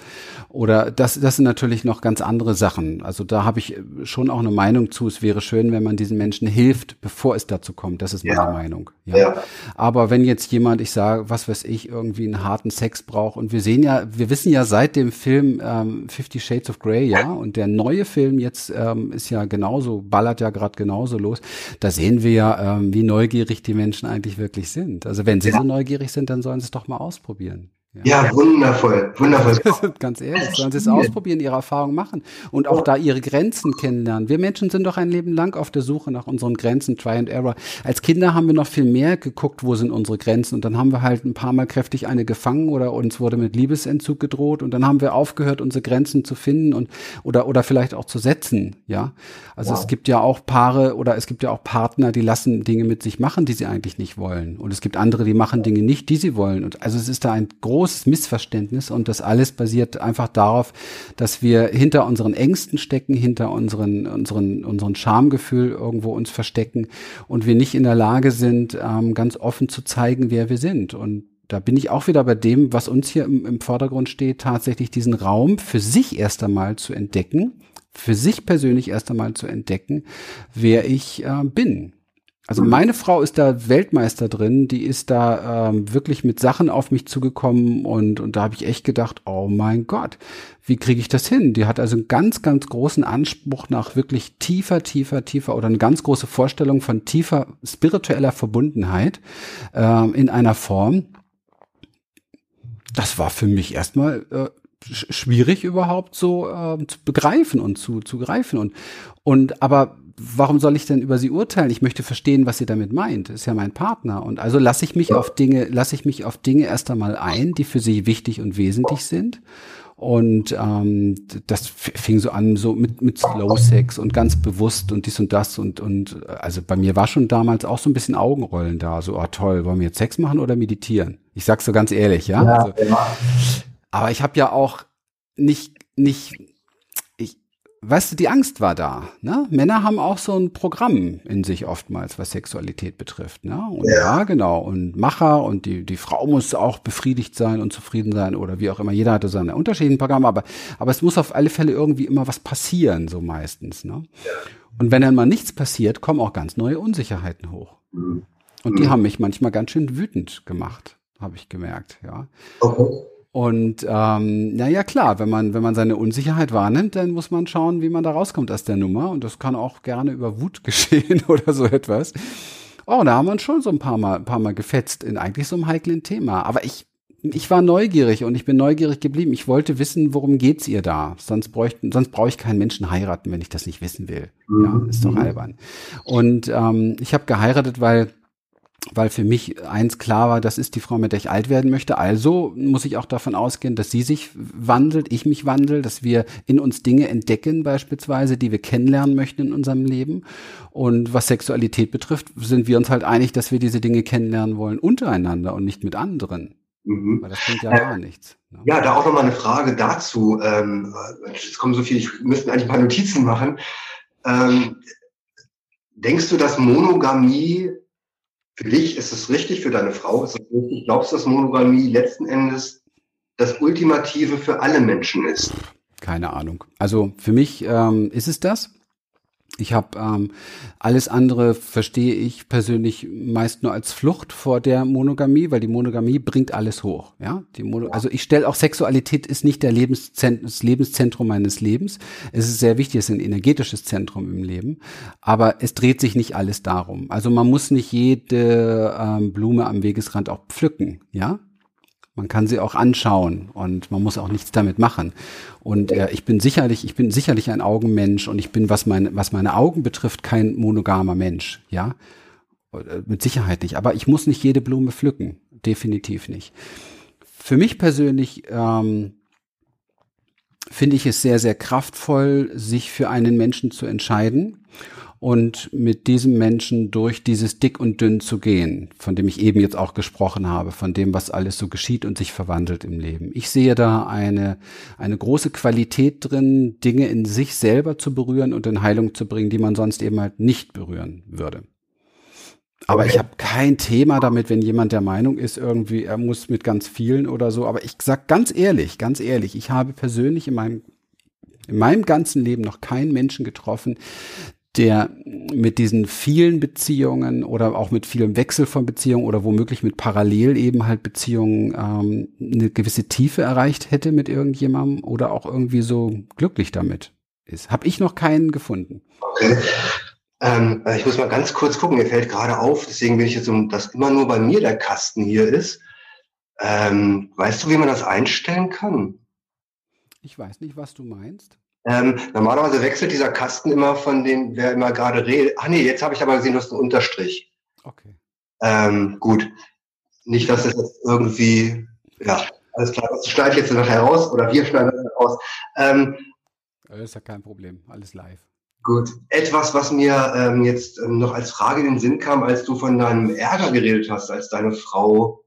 Oder das, das sind natürlich noch ganz andere Sachen. Also da habe ich schon auch eine Meinung zu. Es wäre schön, wenn man diesen Menschen hilft, bevor es dazu kommt. Das ist meine ja. Meinung. Ja. ja. Aber wenn jetzt jemand, ich sage, was weiß ich, irgendwie einen harten Sex braucht und wir sehen ja, wir wissen ja seit dem Film ähm, Fifty Shades of Grey, ja, und der neue Film jetzt ähm, ist ja genauso, ballert ja gerade genauso los. Da sehen wir ja, ähm, wie neugierig die Menschen eigentlich wirklich sind. Also wenn sie ja. so neugierig sind, dann sollen sie es doch mal ausprobieren. Ja, ja wundervoll, wundervoll. Ganz ehrlich, sollen Sie es ausprobieren, Ihre Erfahrungen machen und auch da Ihre Grenzen kennenlernen. Wir Menschen sind doch ein Leben lang auf der Suche nach unseren Grenzen, Try and Error. Als Kinder haben wir noch viel mehr geguckt, wo sind unsere Grenzen und dann haben wir halt ein paar Mal kräftig eine gefangen oder uns wurde mit Liebesentzug gedroht und dann haben wir aufgehört, unsere Grenzen zu finden und oder oder vielleicht auch zu setzen, ja. Also wow. es gibt ja auch Paare oder es gibt ja auch Partner, die lassen Dinge mit sich machen, die sie eigentlich nicht wollen und es gibt andere, die machen Dinge nicht, die sie wollen und also es ist da ein großes großes Missverständnis und das alles basiert einfach darauf, dass wir hinter unseren Ängsten stecken, hinter unseren, unseren, unseren Schamgefühl irgendwo uns verstecken und wir nicht in der Lage sind, ähm, ganz offen zu zeigen, wer wir sind. Und da bin ich auch wieder bei dem, was uns hier im, im Vordergrund steht, tatsächlich diesen Raum für sich erst einmal zu entdecken, für sich persönlich erst einmal zu entdecken, wer ich äh, bin. Also meine Frau ist da Weltmeister drin, die ist da ähm, wirklich mit Sachen auf mich zugekommen und, und da habe ich echt gedacht, oh mein Gott, wie kriege ich das hin? Die hat also einen ganz, ganz großen Anspruch nach wirklich tiefer, tiefer, tiefer oder eine ganz große Vorstellung von tiefer spiritueller Verbundenheit ähm, in einer Form. Das war für mich erstmal äh, schwierig überhaupt so äh, zu begreifen und zu, zu greifen und, und aber warum soll ich denn über sie urteilen? Ich möchte verstehen, was sie damit meint. ist ja mein Partner. Und also lasse ich mich auf Dinge, lasse ich mich auf Dinge erst einmal ein, die für sie wichtig und wesentlich sind. Und ähm, das fing so an, so mit, mit Slow Sex und ganz bewusst und dies und das. Und, und also bei mir war schon damals auch so ein bisschen Augenrollen da. So, oh toll, wollen wir jetzt Sex machen oder meditieren? Ich sag's so ganz ehrlich, ja. ja, also. Aber ich habe ja auch nicht, nicht weißt du, die Angst war da. Ne? Männer haben auch so ein Programm in sich oftmals, was Sexualität betrifft. Ne? Und ja. ja. genau. Und Macher und die, die Frau muss auch befriedigt sein und zufrieden sein oder wie auch immer. Jeder hatte seine unterschiedlichen Programme, aber, aber es muss auf alle Fälle irgendwie immer was passieren, so meistens. Ne? Ja. Und wenn dann mal nichts passiert, kommen auch ganz neue Unsicherheiten hoch. Mhm. Und die mhm. haben mich manchmal ganz schön wütend gemacht, habe ich gemerkt, ja. Okay. Und ähm, naja, klar, wenn man, wenn man seine Unsicherheit wahrnimmt, dann muss man schauen, wie man da rauskommt aus der Nummer. Und das kann auch gerne über Wut *laughs* geschehen oder so etwas. Oh, da haben wir uns schon so ein paar Mal, ein paar Mal gefetzt in eigentlich so einem heiklen Thema. Aber ich, ich war neugierig und ich bin neugierig geblieben. Ich wollte wissen, worum geht's ihr da? Sonst bräuchten, sonst brauche ich keinen Menschen heiraten, wenn ich das nicht wissen will. Ja, mhm. ist doch albern. Und ähm, ich habe geheiratet, weil weil für mich eins klar war, das ist die Frau, mit der ich alt werden möchte. Also muss ich auch davon ausgehen, dass sie sich wandelt, ich mich wandel, dass wir in uns Dinge entdecken beispielsweise, die wir kennenlernen möchten in unserem Leben. Und was Sexualität betrifft, sind wir uns halt einig, dass wir diese Dinge kennenlernen wollen untereinander und nicht mit anderen. Mhm. Weil das bringt ja äh, gar nichts. Ne? Ja, da auch nochmal eine Frage dazu. Ähm, es kommen so viele, ich müsste eigentlich ein paar Notizen machen. Ähm, denkst du, dass Monogamie für dich ist es richtig, für deine Frau ist es richtig. Glaubst du, dass Monogamie letzten Endes das Ultimative für alle Menschen ist? Keine Ahnung. Also für mich ähm, ist es das. Ich habe ähm, alles andere verstehe ich persönlich meist nur als Flucht vor der Monogamie, weil die Monogamie bringt alles hoch. Ja, die Mono also ich stelle auch Sexualität ist nicht der Lebenszent das Lebenszentrum meines Lebens. Es ist sehr wichtig, es ist ein energetisches Zentrum im Leben, aber es dreht sich nicht alles darum. Also man muss nicht jede ähm, Blume am Wegesrand auch pflücken. Ja, man kann sie auch anschauen und man muss auch nichts damit machen. Und äh, ich bin sicherlich, ich bin sicherlich ein Augenmensch und ich bin, was meine, was meine Augen betrifft, kein monogamer Mensch, ja. Äh, mit Sicherheit nicht. Aber ich muss nicht jede Blume pflücken. Definitiv nicht. Für mich persönlich ähm, finde ich es sehr, sehr kraftvoll, sich für einen Menschen zu entscheiden und mit diesem Menschen durch dieses Dick und Dünn zu gehen, von dem ich eben jetzt auch gesprochen habe, von dem, was alles so geschieht und sich verwandelt im Leben. Ich sehe da eine, eine große Qualität drin, Dinge in sich selber zu berühren und in Heilung zu bringen, die man sonst eben halt nicht berühren würde. Aber okay. ich habe kein Thema damit, wenn jemand der Meinung ist, irgendwie, er muss mit ganz vielen oder so. Aber ich sag ganz ehrlich, ganz ehrlich, ich habe persönlich in meinem in meinem ganzen Leben noch keinen Menschen getroffen, der mit diesen vielen Beziehungen oder auch mit vielem Wechsel von Beziehungen oder womöglich mit parallel eben halt Beziehungen ähm, eine gewisse Tiefe erreicht hätte mit irgendjemandem oder auch irgendwie so glücklich damit ist. Habe ich noch keinen gefunden. Okay. Ähm, äh, ich muss mal ganz kurz gucken, mir fällt gerade auf, deswegen bin ich jetzt um, dass immer nur bei mir der Kasten hier ist. Ähm, weißt du, wie man das einstellen kann? Ich weiß nicht, was du meinst. Ähm, normalerweise wechselt dieser Kasten immer von dem, wer immer gerade redet. Ach nee, jetzt habe ich aber gesehen, du hast einen Unterstrich. Okay. Ähm, gut. Nicht, dass es jetzt irgendwie, ja, alles klar, das schneide ich jetzt nachher raus oder wir schneiden das raus. Ähm, das ist ja kein Problem, alles live. Gut. Etwas, was mir ähm, jetzt ähm, noch als Frage in den Sinn kam, als du von deinem Ärger geredet hast, als deine Frau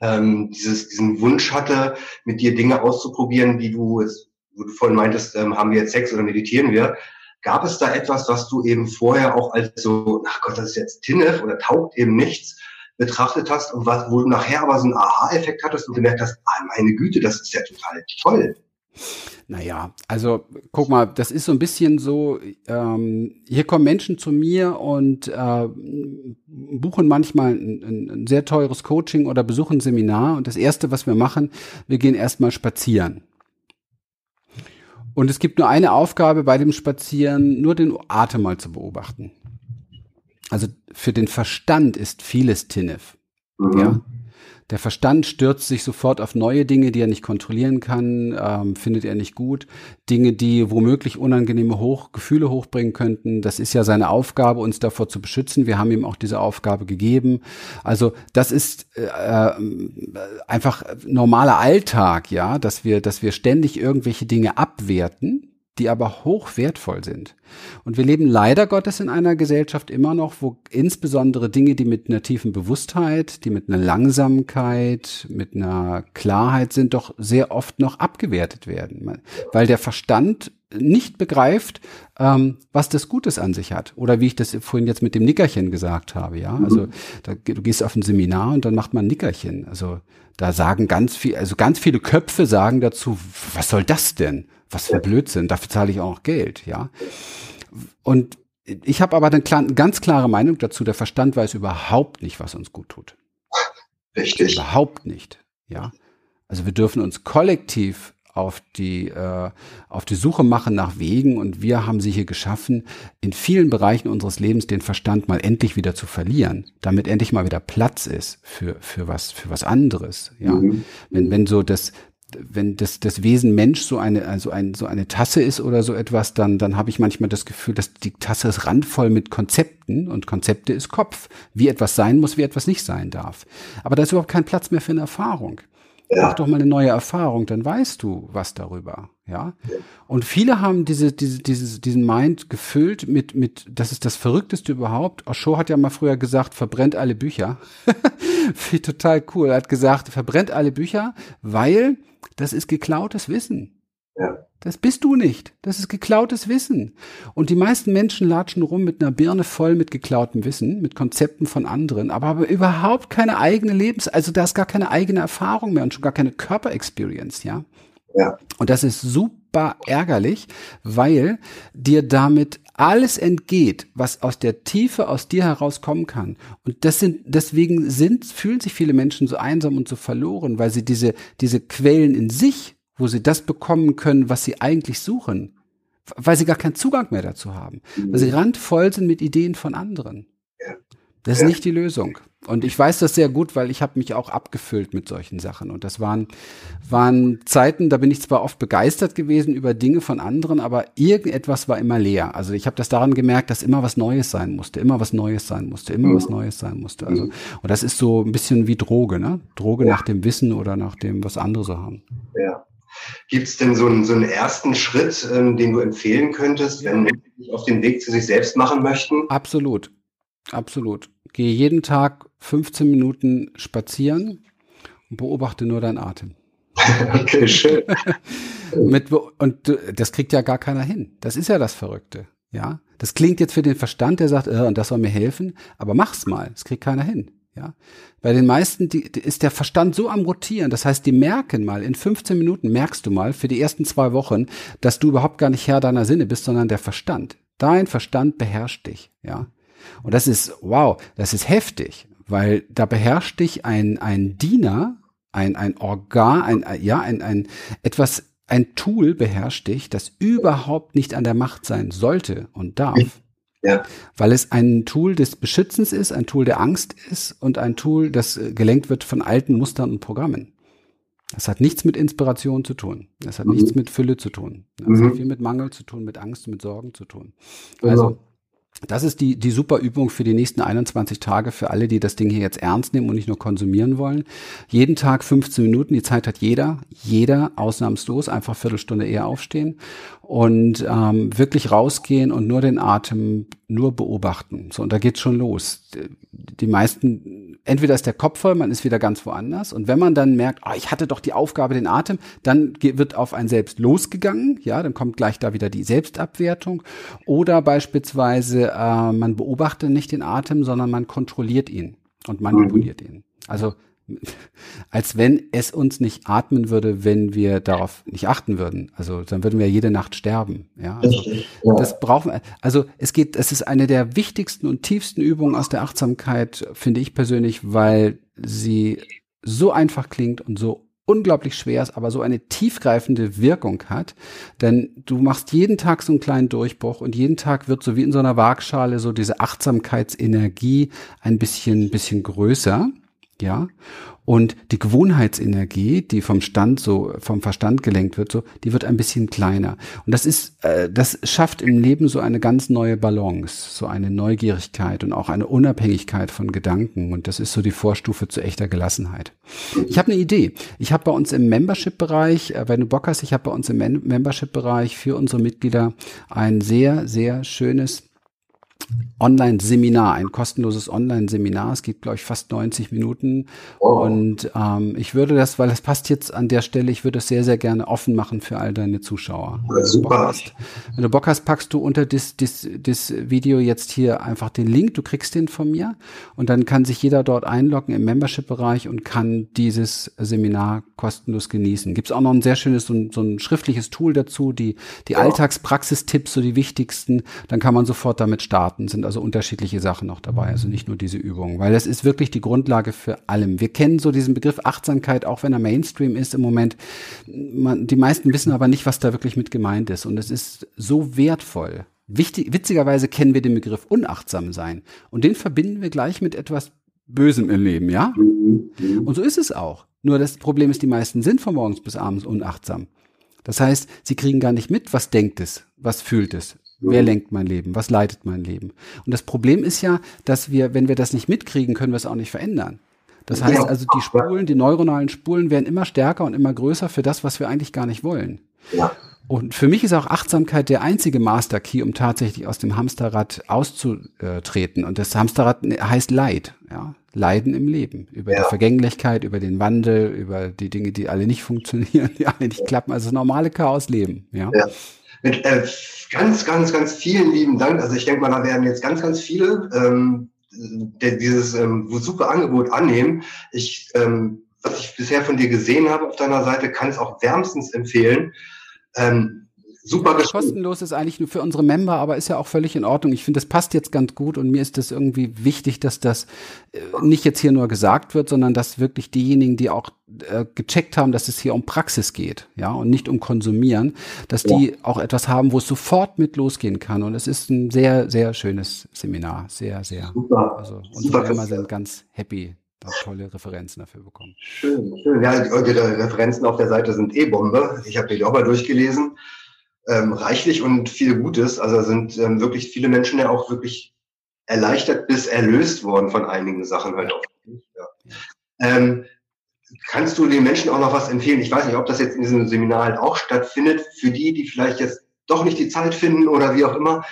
ähm, dieses, diesen Wunsch hatte, mit dir Dinge auszuprobieren, die du es wo du vorhin meintest, ähm, haben wir jetzt Sex oder meditieren wir? Gab es da etwas, was du eben vorher auch als so, ach Gott, das ist jetzt Tinnef oder taugt eben nichts, betrachtet hast und was, wo du nachher aber so einen Aha-Effekt hattest und gemerkt hast, ah, meine Güte, das ist ja total toll. Naja, also guck mal, das ist so ein bisschen so, ähm, hier kommen Menschen zu mir und äh, buchen manchmal ein, ein sehr teures Coaching oder besuchen ein Seminar und das Erste, was wir machen, wir gehen erstmal spazieren. Und es gibt nur eine Aufgabe bei dem Spazieren, nur den Atem mal zu beobachten. Also für den Verstand ist vieles Tinnef. Mhm. Ja. Der Verstand stürzt sich sofort auf neue Dinge, die er nicht kontrollieren kann, ähm, findet er nicht gut. Dinge, die womöglich unangenehme Hoch Gefühle hochbringen könnten. Das ist ja seine Aufgabe, uns davor zu beschützen. Wir haben ihm auch diese Aufgabe gegeben. Also das ist äh, äh einfach normaler Alltag, ja, dass wir, dass wir ständig irgendwelche Dinge abwerten die aber hoch wertvoll sind. Und wir leben leider Gottes in einer Gesellschaft immer noch, wo insbesondere Dinge, die mit einer tiefen Bewusstheit, die mit einer Langsamkeit, mit einer Klarheit sind, doch sehr oft noch abgewertet werden. Weil der Verstand nicht begreift, ähm, was das Gutes an sich hat. Oder wie ich das vorhin jetzt mit dem Nickerchen gesagt habe, ja. Mhm. Also da, du gehst auf ein Seminar und dann macht man Nickerchen. Also da sagen ganz viel, also ganz viele Köpfe sagen dazu, was soll das denn? Was für Blödsinn, dafür zahle ich auch noch Geld, ja. Und ich habe aber eine ganz klare Meinung dazu, der Verstand weiß überhaupt nicht, was uns gut tut. Richtig. Überhaupt nicht, ja. Also wir dürfen uns kollektiv auf die, äh, auf die Suche machen nach Wegen und wir haben sie hier geschaffen, in vielen Bereichen unseres Lebens den Verstand mal endlich wieder zu verlieren, damit endlich mal wieder Platz ist für, für was, für was anderes. Ja, mhm. wenn, wenn so das, wenn das, das Wesen Mensch so eine, also ein, so eine Tasse ist oder so etwas, dann, dann habe ich manchmal das Gefühl, dass die Tasse ist randvoll mit Konzepten und Konzepte ist Kopf, wie etwas sein muss, wie etwas nicht sein darf. Aber da ist überhaupt kein Platz mehr für eine Erfahrung. Ja. Mach doch mal eine neue Erfahrung, dann weißt du was darüber, ja. Und viele haben diese, diese, dieses, diesen Mind gefüllt mit, mit, das ist das Verrückteste überhaupt. Osho hat ja mal früher gesagt, verbrennt alle Bücher. *laughs* Total cool. Er hat gesagt, verbrennt alle Bücher, weil das ist geklautes Wissen. Ja. Das bist du nicht. Das ist geklautes Wissen. Und die meisten Menschen latschen rum mit einer Birne voll mit geklautem Wissen, mit Konzepten von anderen, aber haben überhaupt keine eigene Lebens-, also da ist gar keine eigene Erfahrung mehr und schon gar keine Körperexperience, ja. Ja. Und das ist super ärgerlich, weil dir damit alles entgeht, was aus der Tiefe aus dir herauskommen kann. Und das sind, deswegen sind, fühlen sich viele Menschen so einsam und so verloren, weil sie diese, diese Quellen in sich wo sie das bekommen können, was sie eigentlich suchen, weil sie gar keinen Zugang mehr dazu haben, weil sie mhm. randvoll sind mit Ideen von anderen. Das ist ja. nicht die Lösung. Und ich weiß das sehr gut, weil ich habe mich auch abgefüllt mit solchen Sachen. Und das waren, waren Zeiten, da bin ich zwar oft begeistert gewesen über Dinge von anderen, aber irgendetwas war immer leer. Also ich habe das daran gemerkt, dass immer was Neues sein musste, immer was Neues sein musste, immer mhm. was Neues sein musste. Also, mhm. und das ist so ein bisschen wie Droge, ne? Droge ja. nach dem Wissen oder nach dem, was andere so haben. Ja. Gibt es denn so einen, so einen ersten Schritt, ähm, den du empfehlen könntest, wenn Menschen sich auf den Weg zu sich selbst machen möchten? Absolut. Absolut. Gehe jeden Tag 15 Minuten spazieren und beobachte nur deinen Atem. *laughs* okay, schön. *laughs* Mit, und das kriegt ja gar keiner hin. Das ist ja das Verrückte. Ja, das klingt jetzt für den Verstand, der sagt, äh, und das soll mir helfen, aber mach's mal. Das kriegt keiner hin. Ja, bei den meisten die, die ist der Verstand so am rotieren. Das heißt, die merken mal in 15 Minuten merkst du mal für die ersten zwei Wochen, dass du überhaupt gar nicht Herr deiner Sinne bist, sondern der Verstand. Dein Verstand beherrscht dich. Ja, und das ist wow, das ist heftig, weil da beherrscht dich ein ein Diener, ein ein Organ, ein ja ein ein etwas ein Tool beherrscht dich, das überhaupt nicht an der Macht sein sollte und darf. Ja. Weil es ein Tool des Beschützens ist, ein Tool der Angst ist und ein Tool, das äh, gelenkt wird von alten Mustern und Programmen. Das hat nichts mit Inspiration zu tun. Das hat mhm. nichts mit Fülle zu tun. Das mhm. hat viel mit Mangel zu tun, mit Angst, mit Sorgen zu tun. Genau. Also, das ist die, die super Übung für die nächsten 21 Tage für alle, die das Ding hier jetzt ernst nehmen und nicht nur konsumieren wollen. Jeden Tag 15 Minuten, die Zeit hat jeder, jeder ausnahmslos, einfach Viertelstunde eher aufstehen und ähm, wirklich rausgehen und nur den Atem nur beobachten. So, und da geht's schon los. Die meisten, entweder ist der Kopf voll, man ist wieder ganz woanders. Und wenn man dann merkt, oh, ich hatte doch die Aufgabe, den Atem, dann wird auf ein Selbst losgegangen. Ja, dann kommt gleich da wieder die Selbstabwertung. Oder beispielsweise, äh, man beobachtet nicht den Atem, sondern man kontrolliert ihn und manipuliert mhm. ihn. Also als wenn es uns nicht atmen würde, wenn wir darauf nicht achten würden. Also dann würden wir jede Nacht sterben. Ja, also, das brauchen wir. Also es geht, es ist eine der wichtigsten und tiefsten Übungen aus der Achtsamkeit, finde ich persönlich, weil sie so einfach klingt und so unglaublich schwer ist, aber so eine tiefgreifende Wirkung hat. Denn du machst jeden Tag so einen kleinen Durchbruch und jeden Tag wird so wie in so einer Waagschale so diese Achtsamkeitsenergie ein bisschen, bisschen größer ja. Und die Gewohnheitsenergie, die vom Stand so, vom Verstand gelenkt wird, so, die wird ein bisschen kleiner. Und das ist, äh, das schafft im Leben so eine ganz neue Balance, so eine Neugierigkeit und auch eine Unabhängigkeit von Gedanken. Und das ist so die Vorstufe zu echter Gelassenheit. Ich habe eine Idee. Ich habe bei uns im Membership-Bereich, äh, wenn du Bock hast, ich habe bei uns im Membership-Bereich für unsere Mitglieder ein sehr, sehr schönes Online-Seminar, ein kostenloses Online-Seminar. Es geht, glaube ich, fast 90 Minuten. Oh. Und ähm, ich würde das, weil das passt jetzt an der Stelle, ich würde es sehr, sehr gerne offen machen für all deine Zuschauer. Ja, super. Hast, wenn du Bock hast, packst du unter das, das, das Video jetzt hier einfach den Link. Du kriegst den von mir. Und dann kann sich jeder dort einloggen im Membership-Bereich und kann dieses Seminar kostenlos genießen. Gibt es auch noch ein sehr schönes, so ein, so ein schriftliches Tool dazu, die, die ja. Alltagspraxistipps, so die wichtigsten. Dann kann man sofort damit starten Arten sind also unterschiedliche Sachen noch dabei, also nicht nur diese Übungen, weil das ist wirklich die Grundlage für allem. Wir kennen so diesen Begriff Achtsamkeit, auch wenn er Mainstream ist im Moment. Man, die meisten wissen aber nicht, was da wirklich mit gemeint ist und es ist so wertvoll. Wichtig, witzigerweise kennen wir den Begriff unachtsam sein und den verbinden wir gleich mit etwas Bösem im Leben, ja? Und so ist es auch. Nur das Problem ist, die meisten sind von morgens bis abends unachtsam. Das heißt, sie kriegen gar nicht mit, was denkt es, was fühlt es, wer lenkt mein Leben, was leitet mein Leben. Und das Problem ist ja, dass wir, wenn wir das nicht mitkriegen, können wir es auch nicht verändern. Das heißt also, die Spulen, die neuronalen Spulen werden immer stärker und immer größer für das, was wir eigentlich gar nicht wollen. Ja. Und für mich ist auch Achtsamkeit der einzige Master Key, um tatsächlich aus dem Hamsterrad auszutreten. Und das Hamsterrad heißt Leid, ja. Leiden im Leben. Über ja. die Vergänglichkeit, über den Wandel, über die Dinge, die alle nicht funktionieren, *laughs* die alle nicht klappen. Also das normale Chaos leben, ja. ja. Mit äh, ganz, ganz, ganz vielen lieben Dank. Also ich denke mal, da werden jetzt ganz, ganz viele ähm, dieses ähm, super Angebot annehmen. Ich, ähm, was ich bisher von dir gesehen habe auf deiner Seite, kann es auch wärmstens empfehlen. Ähm, super ja, kostenlos ist eigentlich nur für unsere Member, aber ist ja auch völlig in Ordnung. Ich finde, das passt jetzt ganz gut und mir ist das irgendwie wichtig, dass das äh, nicht jetzt hier nur gesagt wird, sondern dass wirklich diejenigen, die auch äh, gecheckt haben, dass es hier um Praxis geht, ja, und nicht um Konsumieren, dass ja. die auch etwas haben, wo es sofort mit losgehen kann. Und es ist ein sehr, sehr schönes Seminar. Sehr, sehr. Super. Also unsere Member sind ganz happy, tolle Referenzen dafür bekommen. Schön, schön. Ja, eure Referenzen auf der Seite sind eh Bombe. Ich habe die auch mal durchgelesen. Ähm, reichlich und viel Gutes. Also sind ähm, wirklich viele Menschen ja auch wirklich erleichtert bis erlöst worden von einigen Sachen halt auch. Ja. Ähm, kannst du den Menschen auch noch was empfehlen? Ich weiß nicht, ob das jetzt in diesem Seminar halt auch stattfindet, für die, die vielleicht jetzt doch nicht die Zeit finden oder wie auch immer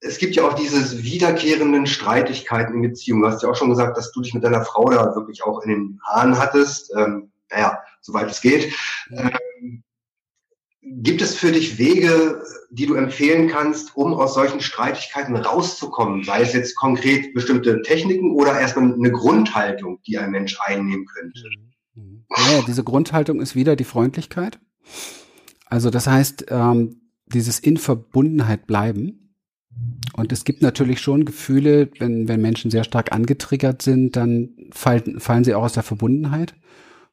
es gibt ja auch diese wiederkehrenden Streitigkeiten in Beziehungen. Du hast ja auch schon gesagt, dass du dich mit deiner Frau da wirklich auch in den Haaren hattest. Ähm, naja, soweit es geht. Ähm, gibt es für dich Wege, die du empfehlen kannst, um aus solchen Streitigkeiten rauszukommen? Sei es jetzt konkret bestimmte Techniken oder erstmal eine Grundhaltung, die ein Mensch einnehmen könnte? Mhm. Ja, diese Grundhaltung ist wieder die Freundlichkeit. Also das heißt, ähm, dieses in Verbundenheit bleiben und es gibt natürlich schon Gefühle, wenn, wenn Menschen sehr stark angetriggert sind, dann fallen, fallen sie auch aus der Verbundenheit.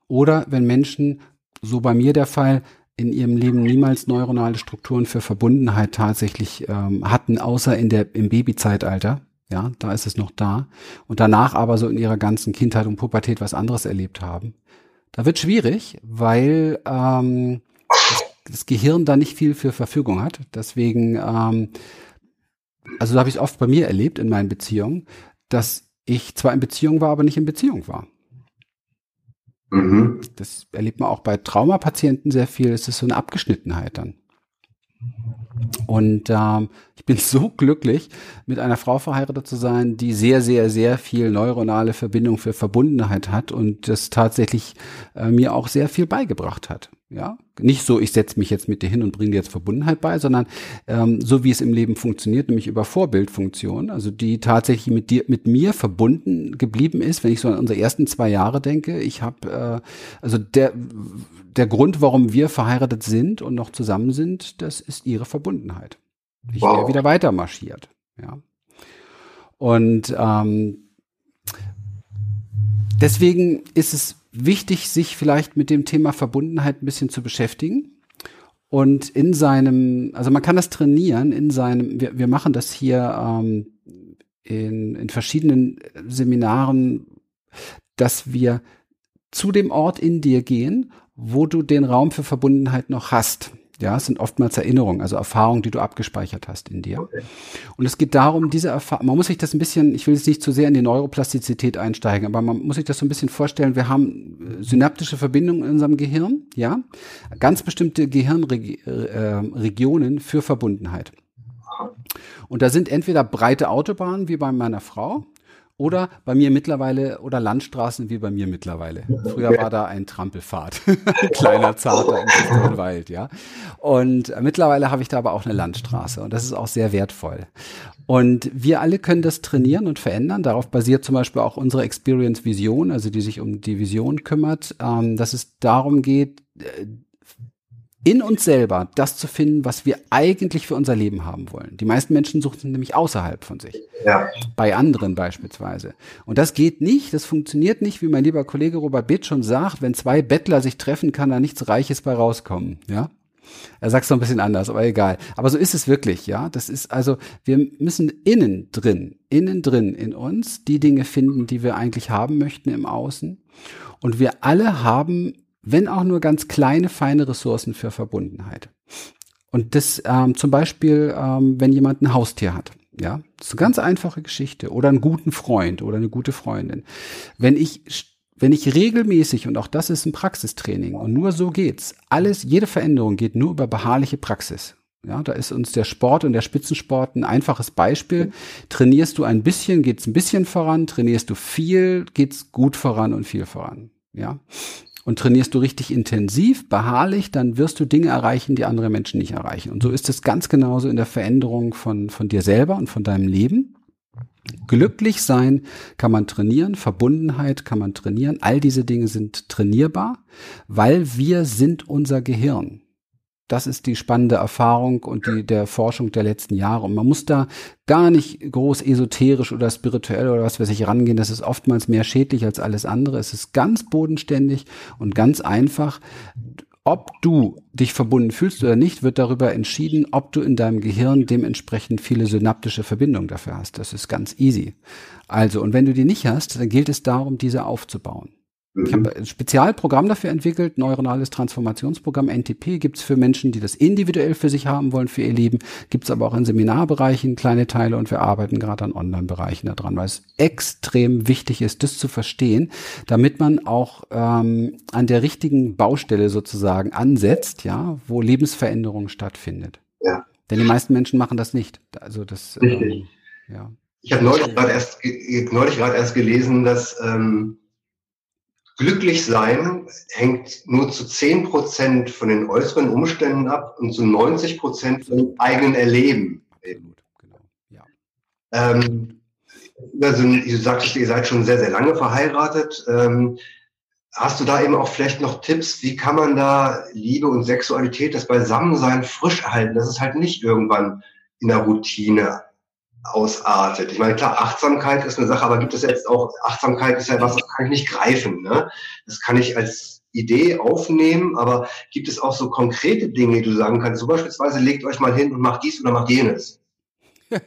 Oder wenn Menschen, so bei mir der Fall, in ihrem Leben niemals neuronale Strukturen für Verbundenheit tatsächlich ähm, hatten, außer in der, im Babyzeitalter. Ja, da ist es noch da. Und danach aber so in ihrer ganzen Kindheit und Pubertät was anderes erlebt haben. Da wird schwierig, weil ähm, das, das Gehirn da nicht viel für Verfügung hat. Deswegen ähm, also da habe ich es oft bei mir erlebt in meinen Beziehungen, dass ich zwar in Beziehung war, aber nicht in Beziehung war. Mhm. Das erlebt man auch bei Traumapatienten sehr viel. Es ist so eine Abgeschnittenheit dann. Und ähm, ich bin *laughs* so glücklich, mit einer Frau verheiratet zu sein, die sehr, sehr, sehr viel neuronale Verbindung für Verbundenheit hat und das tatsächlich äh, mir auch sehr viel beigebracht hat. Ja, nicht so, ich setze mich jetzt mit dir hin und bringe dir jetzt Verbundenheit bei, sondern ähm, so wie es im Leben funktioniert, nämlich über Vorbildfunktion, also die tatsächlich mit dir, mit mir verbunden geblieben ist. Wenn ich so an unsere ersten zwei Jahre denke, ich habe, äh, also der der Grund, warum wir verheiratet sind und noch zusammen sind, das ist ihre Verbundenheit. Ich wow. wäre wieder weiter marschiert. Ja. Und ähm, deswegen ist es wichtig, sich vielleicht mit dem Thema Verbundenheit ein bisschen zu beschäftigen. Und in seinem, also man kann das trainieren in seinem, wir, wir machen das hier ähm, in, in verschiedenen Seminaren, dass wir zu dem Ort in dir gehen, wo du den Raum für Verbundenheit noch hast. Ja, es sind oftmals Erinnerungen, also Erfahrungen, die du abgespeichert hast in dir. Okay. Und es geht darum, diese Erfahrung, man muss sich das ein bisschen, ich will jetzt nicht zu sehr in die Neuroplastizität einsteigen, aber man muss sich das so ein bisschen vorstellen, wir haben äh, synaptische Verbindungen in unserem Gehirn, ja, ganz bestimmte Gehirnregionen äh, für Verbundenheit. Und da sind entweder breite Autobahnen wie bei meiner Frau oder bei mir mittlerweile, oder Landstraßen wie bei mir mittlerweile. Früher war da ein Trampelpfad. *laughs* Kleiner, zarter im Wald, ja. Und mittlerweile habe ich da aber auch eine Landstraße. Und das ist auch sehr wertvoll. Und wir alle können das trainieren und verändern. Darauf basiert zum Beispiel auch unsere Experience Vision, also die sich um die Vision kümmert, ähm, dass es darum geht, äh, in uns selber das zu finden, was wir eigentlich für unser Leben haben wollen. Die meisten Menschen suchen nämlich außerhalb von sich. Ja. Bei anderen beispielsweise. Und das geht nicht, das funktioniert nicht, wie mein lieber Kollege Robert Bitt schon sagt, wenn zwei Bettler sich treffen, kann da nichts Reiches bei rauskommen. Ja. Er sagt es noch ein bisschen anders, aber egal. Aber so ist es wirklich, ja. Das ist also, wir müssen innen drin, innen drin in uns die Dinge finden, die wir eigentlich haben möchten im Außen. Und wir alle haben wenn auch nur ganz kleine, feine Ressourcen für Verbundenheit. Und das ähm, zum Beispiel, ähm, wenn jemand ein Haustier hat. Ja, das ist eine ganz einfache Geschichte. Oder einen guten Freund oder eine gute Freundin. Wenn ich, wenn ich regelmäßig, und auch das ist ein Praxistraining, und nur so geht's, alles, jede Veränderung geht nur über beharrliche Praxis. Ja, da ist uns der Sport und der Spitzensport ein einfaches Beispiel. Trainierst du ein bisschen, geht's ein bisschen voran. Trainierst du viel, geht's gut voran und viel voran. Ja, und trainierst du richtig intensiv, beharrlich, dann wirst du Dinge erreichen, die andere Menschen nicht erreichen. Und so ist es ganz genauso in der Veränderung von, von dir selber und von deinem Leben. Glücklich sein kann man trainieren, Verbundenheit kann man trainieren, all diese Dinge sind trainierbar, weil wir sind unser Gehirn. Das ist die spannende Erfahrung und die der Forschung der letzten Jahre. Und man muss da gar nicht groß esoterisch oder spirituell oder was weiß ich rangehen. Das ist oftmals mehr schädlich als alles andere. Es ist ganz bodenständig und ganz einfach. Ob du dich verbunden fühlst oder nicht, wird darüber entschieden, ob du in deinem Gehirn dementsprechend viele synaptische Verbindungen dafür hast. Das ist ganz easy. Also, und wenn du die nicht hast, dann gilt es darum, diese aufzubauen. Ich habe ein Spezialprogramm dafür entwickelt, neuronales Transformationsprogramm NTP gibt's für Menschen, die das individuell für sich haben wollen, für ihr Leben, gibt's aber auch in Seminarbereichen kleine Teile und wir arbeiten gerade an Online-Bereichen daran, weil es extrem wichtig ist, das zu verstehen, damit man auch ähm, an der richtigen Baustelle sozusagen ansetzt, ja, wo Lebensveränderung stattfindet. Ja. Denn die meisten Menschen machen das nicht. Also das ähm, ja. Ich habe neulich gerade erst neulich gerade erst gelesen, dass ähm, Glücklich sein hängt nur zu 10 Prozent von den äußeren Umständen ab und zu 90 Prozent von dem eigenen Erleben. Genau, ja. Ähm, also, du sagtest, ihr seid schon sehr, sehr lange verheiratet. Ähm, hast du da eben auch vielleicht noch Tipps, wie kann man da Liebe und Sexualität, das Beisammensein frisch erhalten, dass es halt nicht irgendwann in der Routine ausartet. Ich meine, klar, Achtsamkeit ist eine Sache, aber gibt es jetzt auch, Achtsamkeit ist ja was, das kann ich nicht greifen. Ne? Das kann ich als Idee aufnehmen, aber gibt es auch so konkrete Dinge, die du sagen kannst? So beispielsweise legt euch mal hin und macht dies oder macht jenes. *laughs*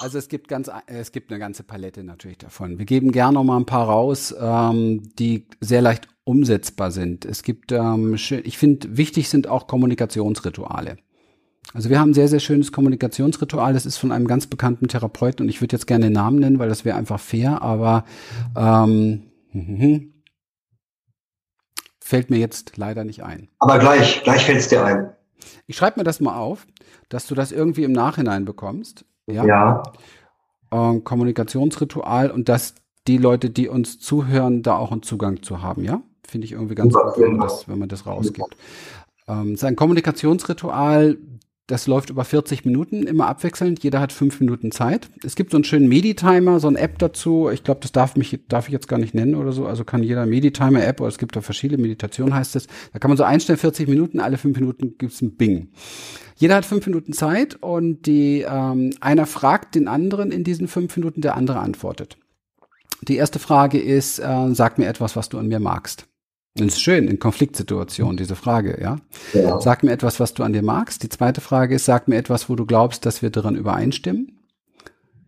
Also es gibt ganz, es gibt eine ganze Palette natürlich davon. Wir geben gerne noch mal ein paar raus, ähm, die sehr leicht umsetzbar sind. Es gibt, ähm, ich finde, wichtig sind auch Kommunikationsrituale. Also wir haben ein sehr, sehr schönes Kommunikationsritual. Das ist von einem ganz bekannten Therapeuten und ich würde jetzt gerne den Namen nennen, weil das wäre einfach fair, aber ähm, fällt mir jetzt leider nicht ein. Aber gleich, gleich fällt es dir ein. Ich schreibe mir das mal auf, dass du das irgendwie im Nachhinein bekommst. Ja. ja. Ähm, Kommunikationsritual und dass die Leute, die uns zuhören, da auch einen Zugang zu haben, ja? Finde ich irgendwie ganz gut, wenn man das, wenn man das rausgibt. Ähm, es ist ein Kommunikationsritual, das läuft über 40 Minuten, immer abwechselnd. Jeder hat fünf Minuten Zeit. Es gibt so einen schönen Meditimer, so eine App dazu. Ich glaube, das darf mich, darf ich jetzt gar nicht nennen oder so. Also kann jeder Meditimer-App, oder es gibt da verschiedene Meditationen, heißt es. Da kann man so einstellen, 40 Minuten, alle fünf Minuten gibt's ein Bing. Jeder hat fünf Minuten Zeit und die, ähm, einer fragt den anderen in diesen fünf Minuten, der andere antwortet. Die erste Frage ist, äh, sag mir etwas, was du an mir magst. Das ist schön in Konfliktsituationen, diese Frage, ja? ja. Sag mir etwas, was du an dir magst. Die zweite Frage ist, sag mir etwas, wo du glaubst, dass wir daran übereinstimmen.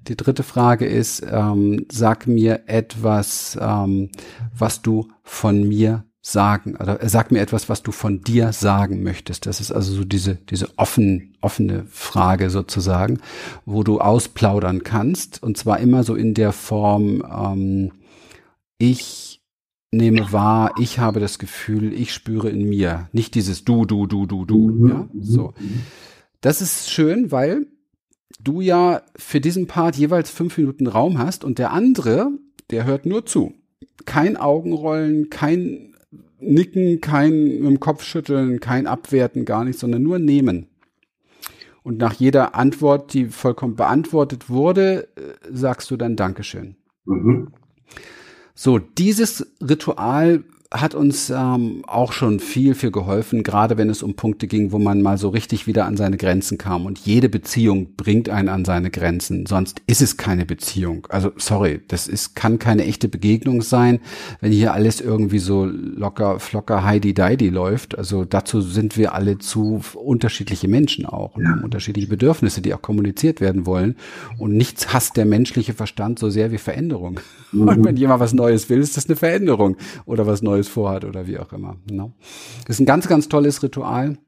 Die dritte Frage ist, ähm, sag mir etwas, ähm, was du von mir sagen, oder äh, sag mir etwas, was du von dir sagen möchtest. Das ist also so diese, diese offen, offene Frage sozusagen, wo du ausplaudern kannst. Und zwar immer so in der Form, ähm, ich nehme wahr, ich habe das Gefühl, ich spüre in mir, nicht dieses du, du, du, du, du, mhm. ja, so. Das ist schön, weil du ja für diesen Part jeweils fünf Minuten Raum hast und der andere, der hört nur zu. Kein Augenrollen, kein Nicken, kein mit dem Kopf schütteln, kein Abwerten, gar nichts, sondern nur nehmen. Und nach jeder Antwort, die vollkommen beantwortet wurde, äh, sagst du dann Dankeschön. Mhm. So, dieses Ritual hat uns ähm, auch schon viel, viel geholfen, gerade wenn es um Punkte ging, wo man mal so richtig wieder an seine Grenzen kam. Und jede Beziehung bringt einen an seine Grenzen, sonst ist es keine Beziehung. Also sorry, das ist, kann keine echte Begegnung sein, wenn hier alles irgendwie so locker, flocker, heidi deidi läuft. Also dazu sind wir alle zu unterschiedliche Menschen auch und haben unterschiedliche Bedürfnisse, die auch kommuniziert werden wollen. Und nichts hasst der menschliche Verstand so sehr wie Veränderung. *laughs* Mhm. Und wenn jemand was Neues will, ist das eine Veränderung oder was Neues Neues vorhat oder wie auch immer. Ne? Das ist ein ganz, ganz tolles Ritual,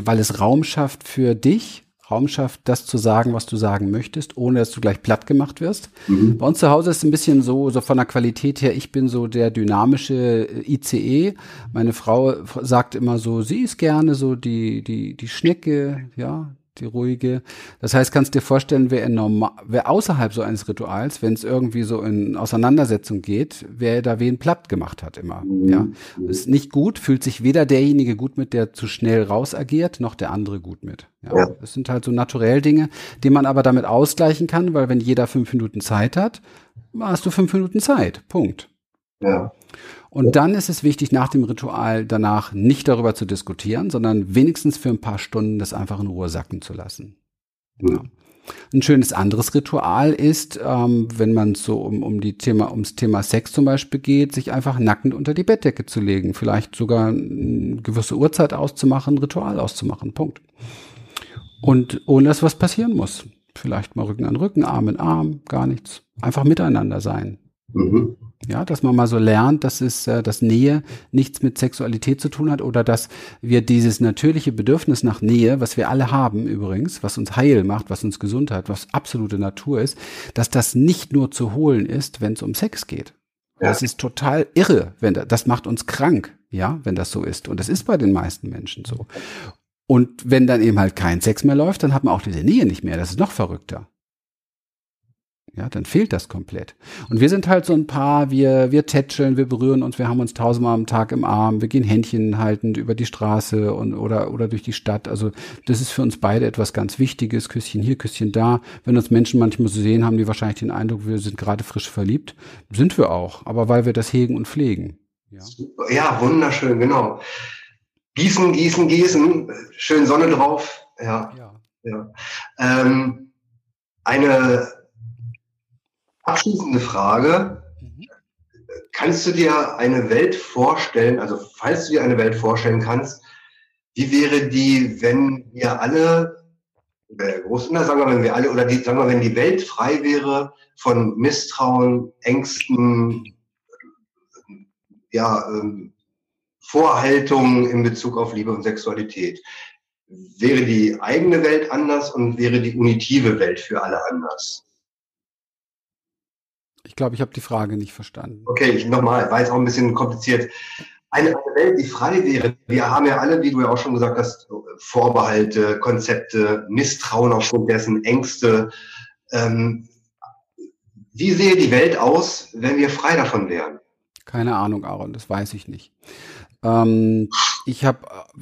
weil es Raum schafft für dich, Raum schafft, das zu sagen, was du sagen möchtest, ohne dass du gleich platt gemacht wirst. Mhm. Bei uns zu Hause ist es ein bisschen so, so von der Qualität her, ich bin so der dynamische ICE. Meine Frau sagt immer so, sie ist gerne so die, die, die Schnecke, ja, die ruhige. Das heißt, kannst dir vorstellen, wer, in normal, wer außerhalb so eines Rituals, wenn es irgendwie so in Auseinandersetzung geht, wer da wen platt gemacht hat immer. Mhm. Ja, ist nicht gut, fühlt sich weder derjenige gut mit, der zu schnell raus agiert, noch der andere gut mit. Ja, ja. Das sind halt so naturell Dinge, die man aber damit ausgleichen kann, weil wenn jeder fünf Minuten Zeit hat, hast du fünf Minuten Zeit. Punkt. Ja. Und dann ist es wichtig, nach dem Ritual danach nicht darüber zu diskutieren, sondern wenigstens für ein paar Stunden das einfach in Ruhe sacken zu lassen. Ja. Ein schönes anderes Ritual ist, ähm, wenn man so um, um die Thema, ums Thema Sex zum Beispiel geht, sich einfach nackend unter die Bettdecke zu legen, vielleicht sogar eine gewisse Uhrzeit auszumachen, ein Ritual auszumachen. Punkt. Und ohne dass was passieren muss. Vielleicht mal Rücken an Rücken, Arm in Arm, gar nichts. Einfach miteinander sein. Mhm. Ja, dass man mal so lernt, dass es, äh, dass Nähe nichts mit Sexualität zu tun hat oder dass wir dieses natürliche Bedürfnis nach Nähe, was wir alle haben übrigens, was uns heil macht, was uns gesund hat, was absolute Natur ist, dass das nicht nur zu holen ist, wenn es um Sex geht. Ja. Das ist total irre, wenn das, das macht uns krank, ja, wenn das so ist. Und das ist bei den meisten Menschen so. Und wenn dann eben halt kein Sex mehr läuft, dann hat man auch diese Nähe nicht mehr. Das ist noch verrückter. Ja, dann fehlt das komplett. Und wir sind halt so ein paar, wir, wir tätscheln, wir berühren uns, wir haben uns tausendmal am Tag im Arm, wir gehen Händchen haltend über die Straße und, oder, oder durch die Stadt. Also, das ist für uns beide etwas ganz Wichtiges. Küsschen hier, Küsschen da. Wenn uns Menschen manchmal so sehen, haben die wahrscheinlich den Eindruck, wir sind gerade frisch verliebt. Sind wir auch. Aber weil wir das hegen und pflegen. Ja, ja wunderschön, genau. Gießen, gießen, gießen. Schön Sonne drauf. Ja. ja. ja. Ähm, eine, Abschließende Frage. Mhm. Kannst du dir eine Welt vorstellen, also falls du dir eine Welt vorstellen kannst, wie wäre die, wenn wir alle, Großmutter, sagen wir, wenn wir alle, oder die, sagen wir, wenn die Welt frei wäre von Misstrauen, Ängsten, ja, ähm, Vorhaltungen in Bezug auf Liebe und Sexualität. Wäre die eigene Welt anders und wäre die unitive Welt für alle anders? Ich glaube, ich habe die Frage nicht verstanden. Okay, nochmal, war jetzt auch ein bisschen kompliziert. Eine, eine Welt, die frei wäre. Wir haben ja alle, wie du ja auch schon gesagt hast, Vorbehalte, Konzepte, Misstrauen aufgrund dessen, Ängste. Ähm, wie sähe die Welt aus, wenn wir frei davon wären? Keine Ahnung, Aaron, das weiß ich nicht. Ähm, ich habe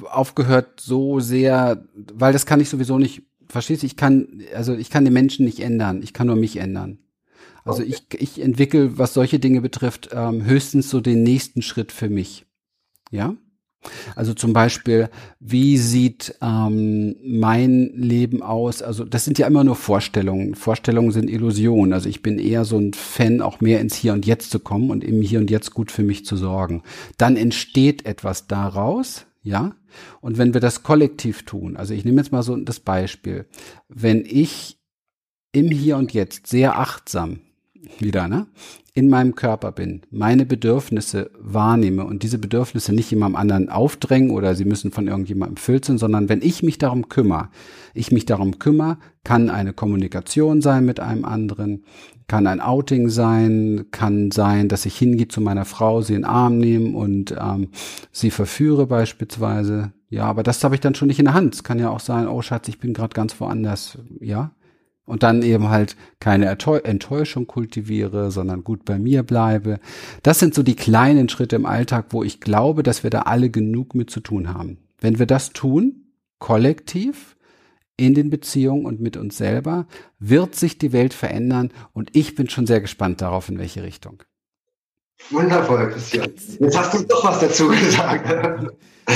aufgehört so sehr, weil das kann ich sowieso nicht, verstehst du, ich kann, also ich kann den Menschen nicht ändern, ich kann nur mich ändern. Also okay. ich, ich entwickle, was solche Dinge betrifft, ähm, höchstens so den nächsten Schritt für mich. Ja? Also zum Beispiel, wie sieht ähm, mein Leben aus? Also das sind ja immer nur Vorstellungen. Vorstellungen sind Illusionen. Also ich bin eher so ein Fan, auch mehr ins Hier und Jetzt zu kommen und im Hier und Jetzt gut für mich zu sorgen. Dann entsteht etwas daraus, ja. Und wenn wir das kollektiv tun, also ich nehme jetzt mal so das Beispiel, wenn ich im Hier und Jetzt sehr achtsam wieder, ne? in meinem Körper bin, meine Bedürfnisse wahrnehme und diese Bedürfnisse nicht jemandem anderen aufdrängen oder sie müssen von irgendjemandem erfüllt sind, sondern wenn ich mich darum kümmere, ich mich darum kümmere, kann eine Kommunikation sein mit einem anderen, kann ein Outing sein, kann sein, dass ich hingehe zu meiner Frau, sie in den Arm nehme und ähm, sie verführe beispielsweise. Ja, aber das habe ich dann schon nicht in der Hand. Es kann ja auch sein, oh Schatz, ich bin gerade ganz woanders. Ja, und dann eben halt keine Enttäuschung kultiviere, sondern gut bei mir bleibe. Das sind so die kleinen Schritte im Alltag, wo ich glaube, dass wir da alle genug mit zu tun haben. Wenn wir das tun, kollektiv, in den Beziehungen und mit uns selber, wird sich die Welt verändern und ich bin schon sehr gespannt darauf, in welche Richtung. Wundervoll, Christian. Jetzt hast du doch was dazu gesagt. *laughs*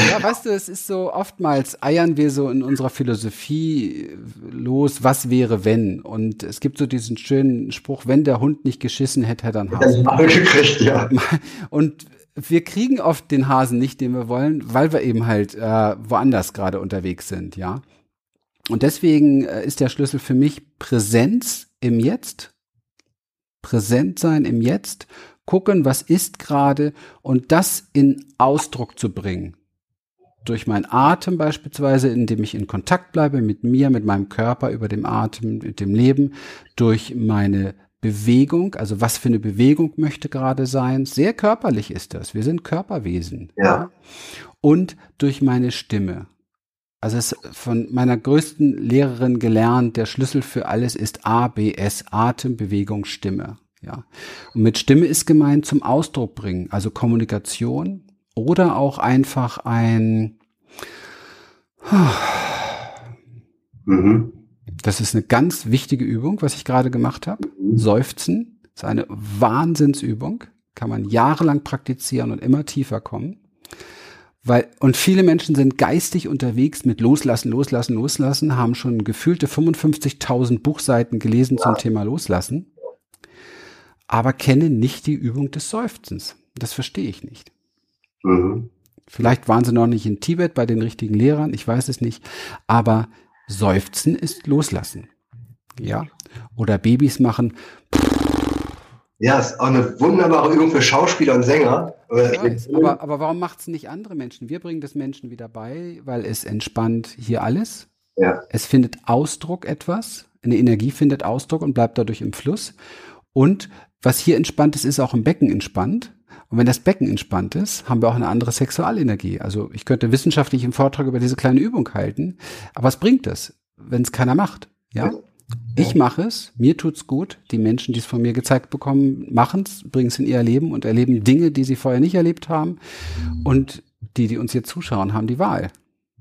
Ja, weißt du, es ist so, oftmals eiern wir so in unserer Philosophie los, was wäre wenn? Und es gibt so diesen schönen Spruch, wenn der Hund nicht geschissen hätte, hätte er einen Hasen. gekriegt, ja. *laughs* Und wir kriegen oft den Hasen nicht, den wir wollen, weil wir eben halt äh, woanders gerade unterwegs sind, ja. Und deswegen äh, ist der Schlüssel für mich Präsenz im Jetzt, präsent sein im Jetzt, gucken, was ist gerade und das in Ausdruck zu bringen. Durch meinen Atem beispielsweise, indem ich in Kontakt bleibe mit mir, mit meinem Körper, über dem Atem, mit dem Leben, durch meine Bewegung, also was für eine Bewegung möchte gerade sein. Sehr körperlich ist das. Wir sind Körperwesen. Ja. Und durch meine Stimme. Also es ist von meiner größten Lehrerin gelernt, der Schlüssel für alles ist ABS, Atem, Bewegung, Stimme. Ja. Und mit Stimme ist gemeint zum Ausdruck bringen, also Kommunikation oder auch einfach ein mhm. Das ist eine ganz wichtige Übung, was ich gerade gemacht habe. Mhm. Seufzen ist eine Wahnsinnsübung, kann man jahrelang praktizieren und immer tiefer kommen. Weil, und viele Menschen sind geistig unterwegs mit Loslassen, Loslassen, Loslassen, haben schon gefühlte 55.000 Buchseiten gelesen ja. zum Thema Loslassen, aber kennen nicht die Übung des Seufzens. Das verstehe ich nicht. Mhm. Vielleicht waren sie noch nicht in Tibet bei den richtigen Lehrern, ich weiß es nicht, aber Seufzen ist Loslassen. Ja. Oder Babys machen. Ja, ist auch eine wunderbare Übung für Schauspieler und Sänger. Weiß, aber, aber warum macht es nicht andere Menschen? Wir bringen das Menschen wieder bei, weil es entspannt hier alles. Ja. Es findet Ausdruck etwas. Eine Energie findet Ausdruck und bleibt dadurch im Fluss. Und was hier entspannt ist, ist auch im Becken entspannt. Und wenn das Becken entspannt ist, haben wir auch eine andere Sexualenergie. Also ich könnte wissenschaftlich im Vortrag über diese kleine Übung halten, aber was bringt das, wenn es keiner macht? Ja? Ich mache es, mir tut's gut. Die Menschen, die es von mir gezeigt bekommen, machen es, bringen es in ihr Leben und erleben Dinge, die sie vorher nicht erlebt haben. Und die, die uns hier zuschauen, haben die Wahl.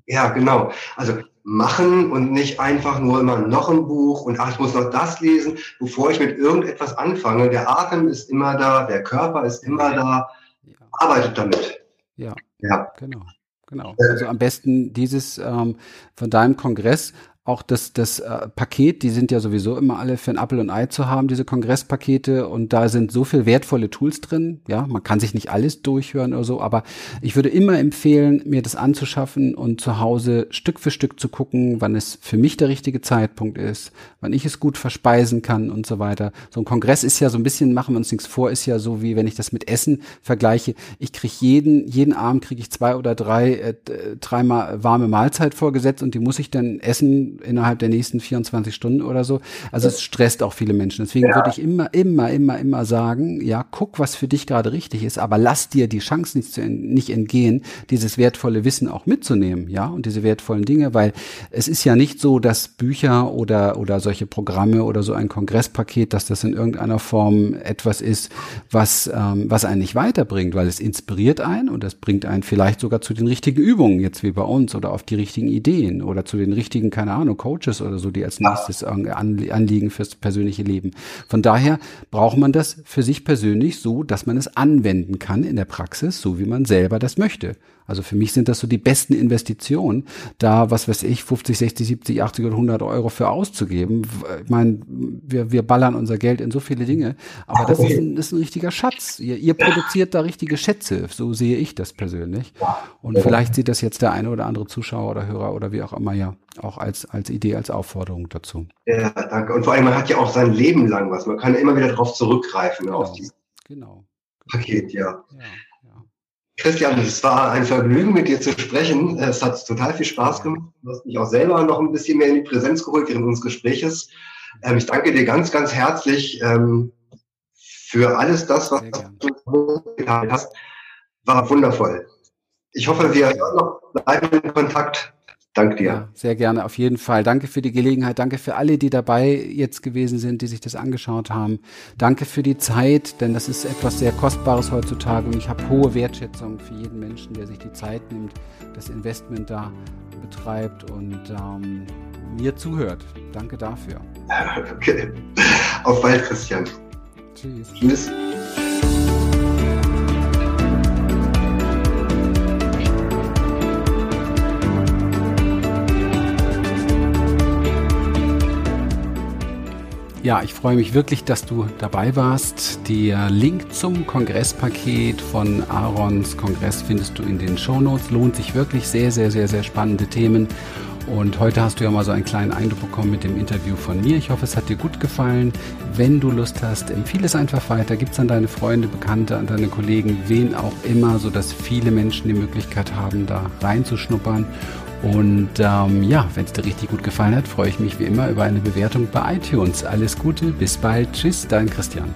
Ja, genau. Also machen und nicht einfach nur immer noch ein Buch und ach, ich muss noch das lesen, bevor ich mit irgendetwas anfange. Der Atem ist immer da, der Körper ist immer da. Ja. Arbeitet damit. Ja, ja. genau. Genau. Also am besten dieses ähm, von deinem Kongress auch das, das äh, Paket, die sind ja sowieso immer alle für ein Apple und Ei zu haben, diese Kongresspakete. Und da sind so viel wertvolle Tools drin. Ja, man kann sich nicht alles durchhören oder so, aber ich würde immer empfehlen, mir das anzuschaffen und zu Hause Stück für Stück zu gucken, wann es für mich der richtige Zeitpunkt ist, wann ich es gut verspeisen kann und so weiter. So ein Kongress ist ja so ein bisschen, machen wir uns nichts vor, ist ja so wie wenn ich das mit Essen vergleiche. Ich kriege jeden, jeden Abend kriege ich zwei oder drei, äh, dreimal warme Mahlzeit vorgesetzt und die muss ich dann essen innerhalb der nächsten 24 Stunden oder so. Also es stresst auch viele Menschen. Deswegen ja. würde ich immer, immer, immer, immer sagen, ja, guck, was für dich gerade richtig ist, aber lass dir die Chance nicht, zu, nicht entgehen, dieses wertvolle Wissen auch mitzunehmen, ja, und diese wertvollen Dinge, weil es ist ja nicht so, dass Bücher oder, oder solche Programme oder so ein Kongresspaket, dass das in irgendeiner Form etwas ist, was, ähm, was einen nicht weiterbringt, weil es inspiriert einen und das bringt einen vielleicht sogar zu den richtigen Übungen, jetzt wie bei uns, oder auf die richtigen Ideen oder zu den richtigen, keine Ahnung, Ahnung, Coaches oder so, die als nächstes anliegen fürs persönliche Leben. Von daher braucht man das für sich persönlich so, dass man es anwenden kann in der Praxis, so wie man selber das möchte. Also für mich sind das so die besten Investitionen, da, was weiß ich, 50, 60, 70, 80 oder 100 Euro für auszugeben. Ich meine, wir, wir ballern unser Geld in so viele Dinge, aber das ist ein, ist ein richtiger Schatz. Ihr, ihr produziert da richtige Schätze, so sehe ich das persönlich. Und vielleicht sieht das jetzt der eine oder andere Zuschauer oder Hörer oder wie auch immer ja auch als, als Idee, als Aufforderung dazu. Ja, danke. Und vor allem, man hat ja auch sein Leben lang was. Man kann immer wieder darauf zurückgreifen, genau. auf genau. Paket, ja. ja. Christian, es war ein Vergnügen, mit dir zu sprechen. Es hat total viel Spaß gemacht. Du hast mich auch selber noch ein bisschen mehr in die Präsenz geholt während unseres Gespräches. Ähm, ich danke dir ganz, ganz herzlich ähm, für alles das, was du getan hast. War wundervoll. Ich hoffe, wir bleiben in Kontakt. Danke dir. Ja, sehr gerne, auf jeden Fall. Danke für die Gelegenheit. Danke für alle, die dabei jetzt gewesen sind, die sich das angeschaut haben. Danke für die Zeit, denn das ist etwas sehr Kostbares heutzutage und ich habe hohe Wertschätzung für jeden Menschen, der sich die Zeit nimmt, das Investment da betreibt und ähm, mir zuhört. Danke dafür. *laughs* Okay. Auf bald, Christian. Tschüss. Tschüss. Ja, ich freue mich wirklich, dass du dabei warst. Der Link zum Kongresspaket von Aarons Kongress findest du in den Show Notes. Lohnt sich wirklich sehr, sehr, sehr, sehr spannende Themen. Und heute hast du ja mal so einen kleinen Eindruck bekommen mit dem Interview von mir. Ich hoffe, es hat dir gut gefallen. Wenn du Lust hast, empfehle es einfach weiter. Gib es an deine Freunde, Bekannte, an deine Kollegen, wen auch immer, sodass viele Menschen die Möglichkeit haben, da reinzuschnuppern. Und ähm, ja, wenn es dir richtig gut gefallen hat, freue ich mich wie immer über eine Bewertung bei iTunes. Alles Gute, bis bald. Tschüss, dein Christian.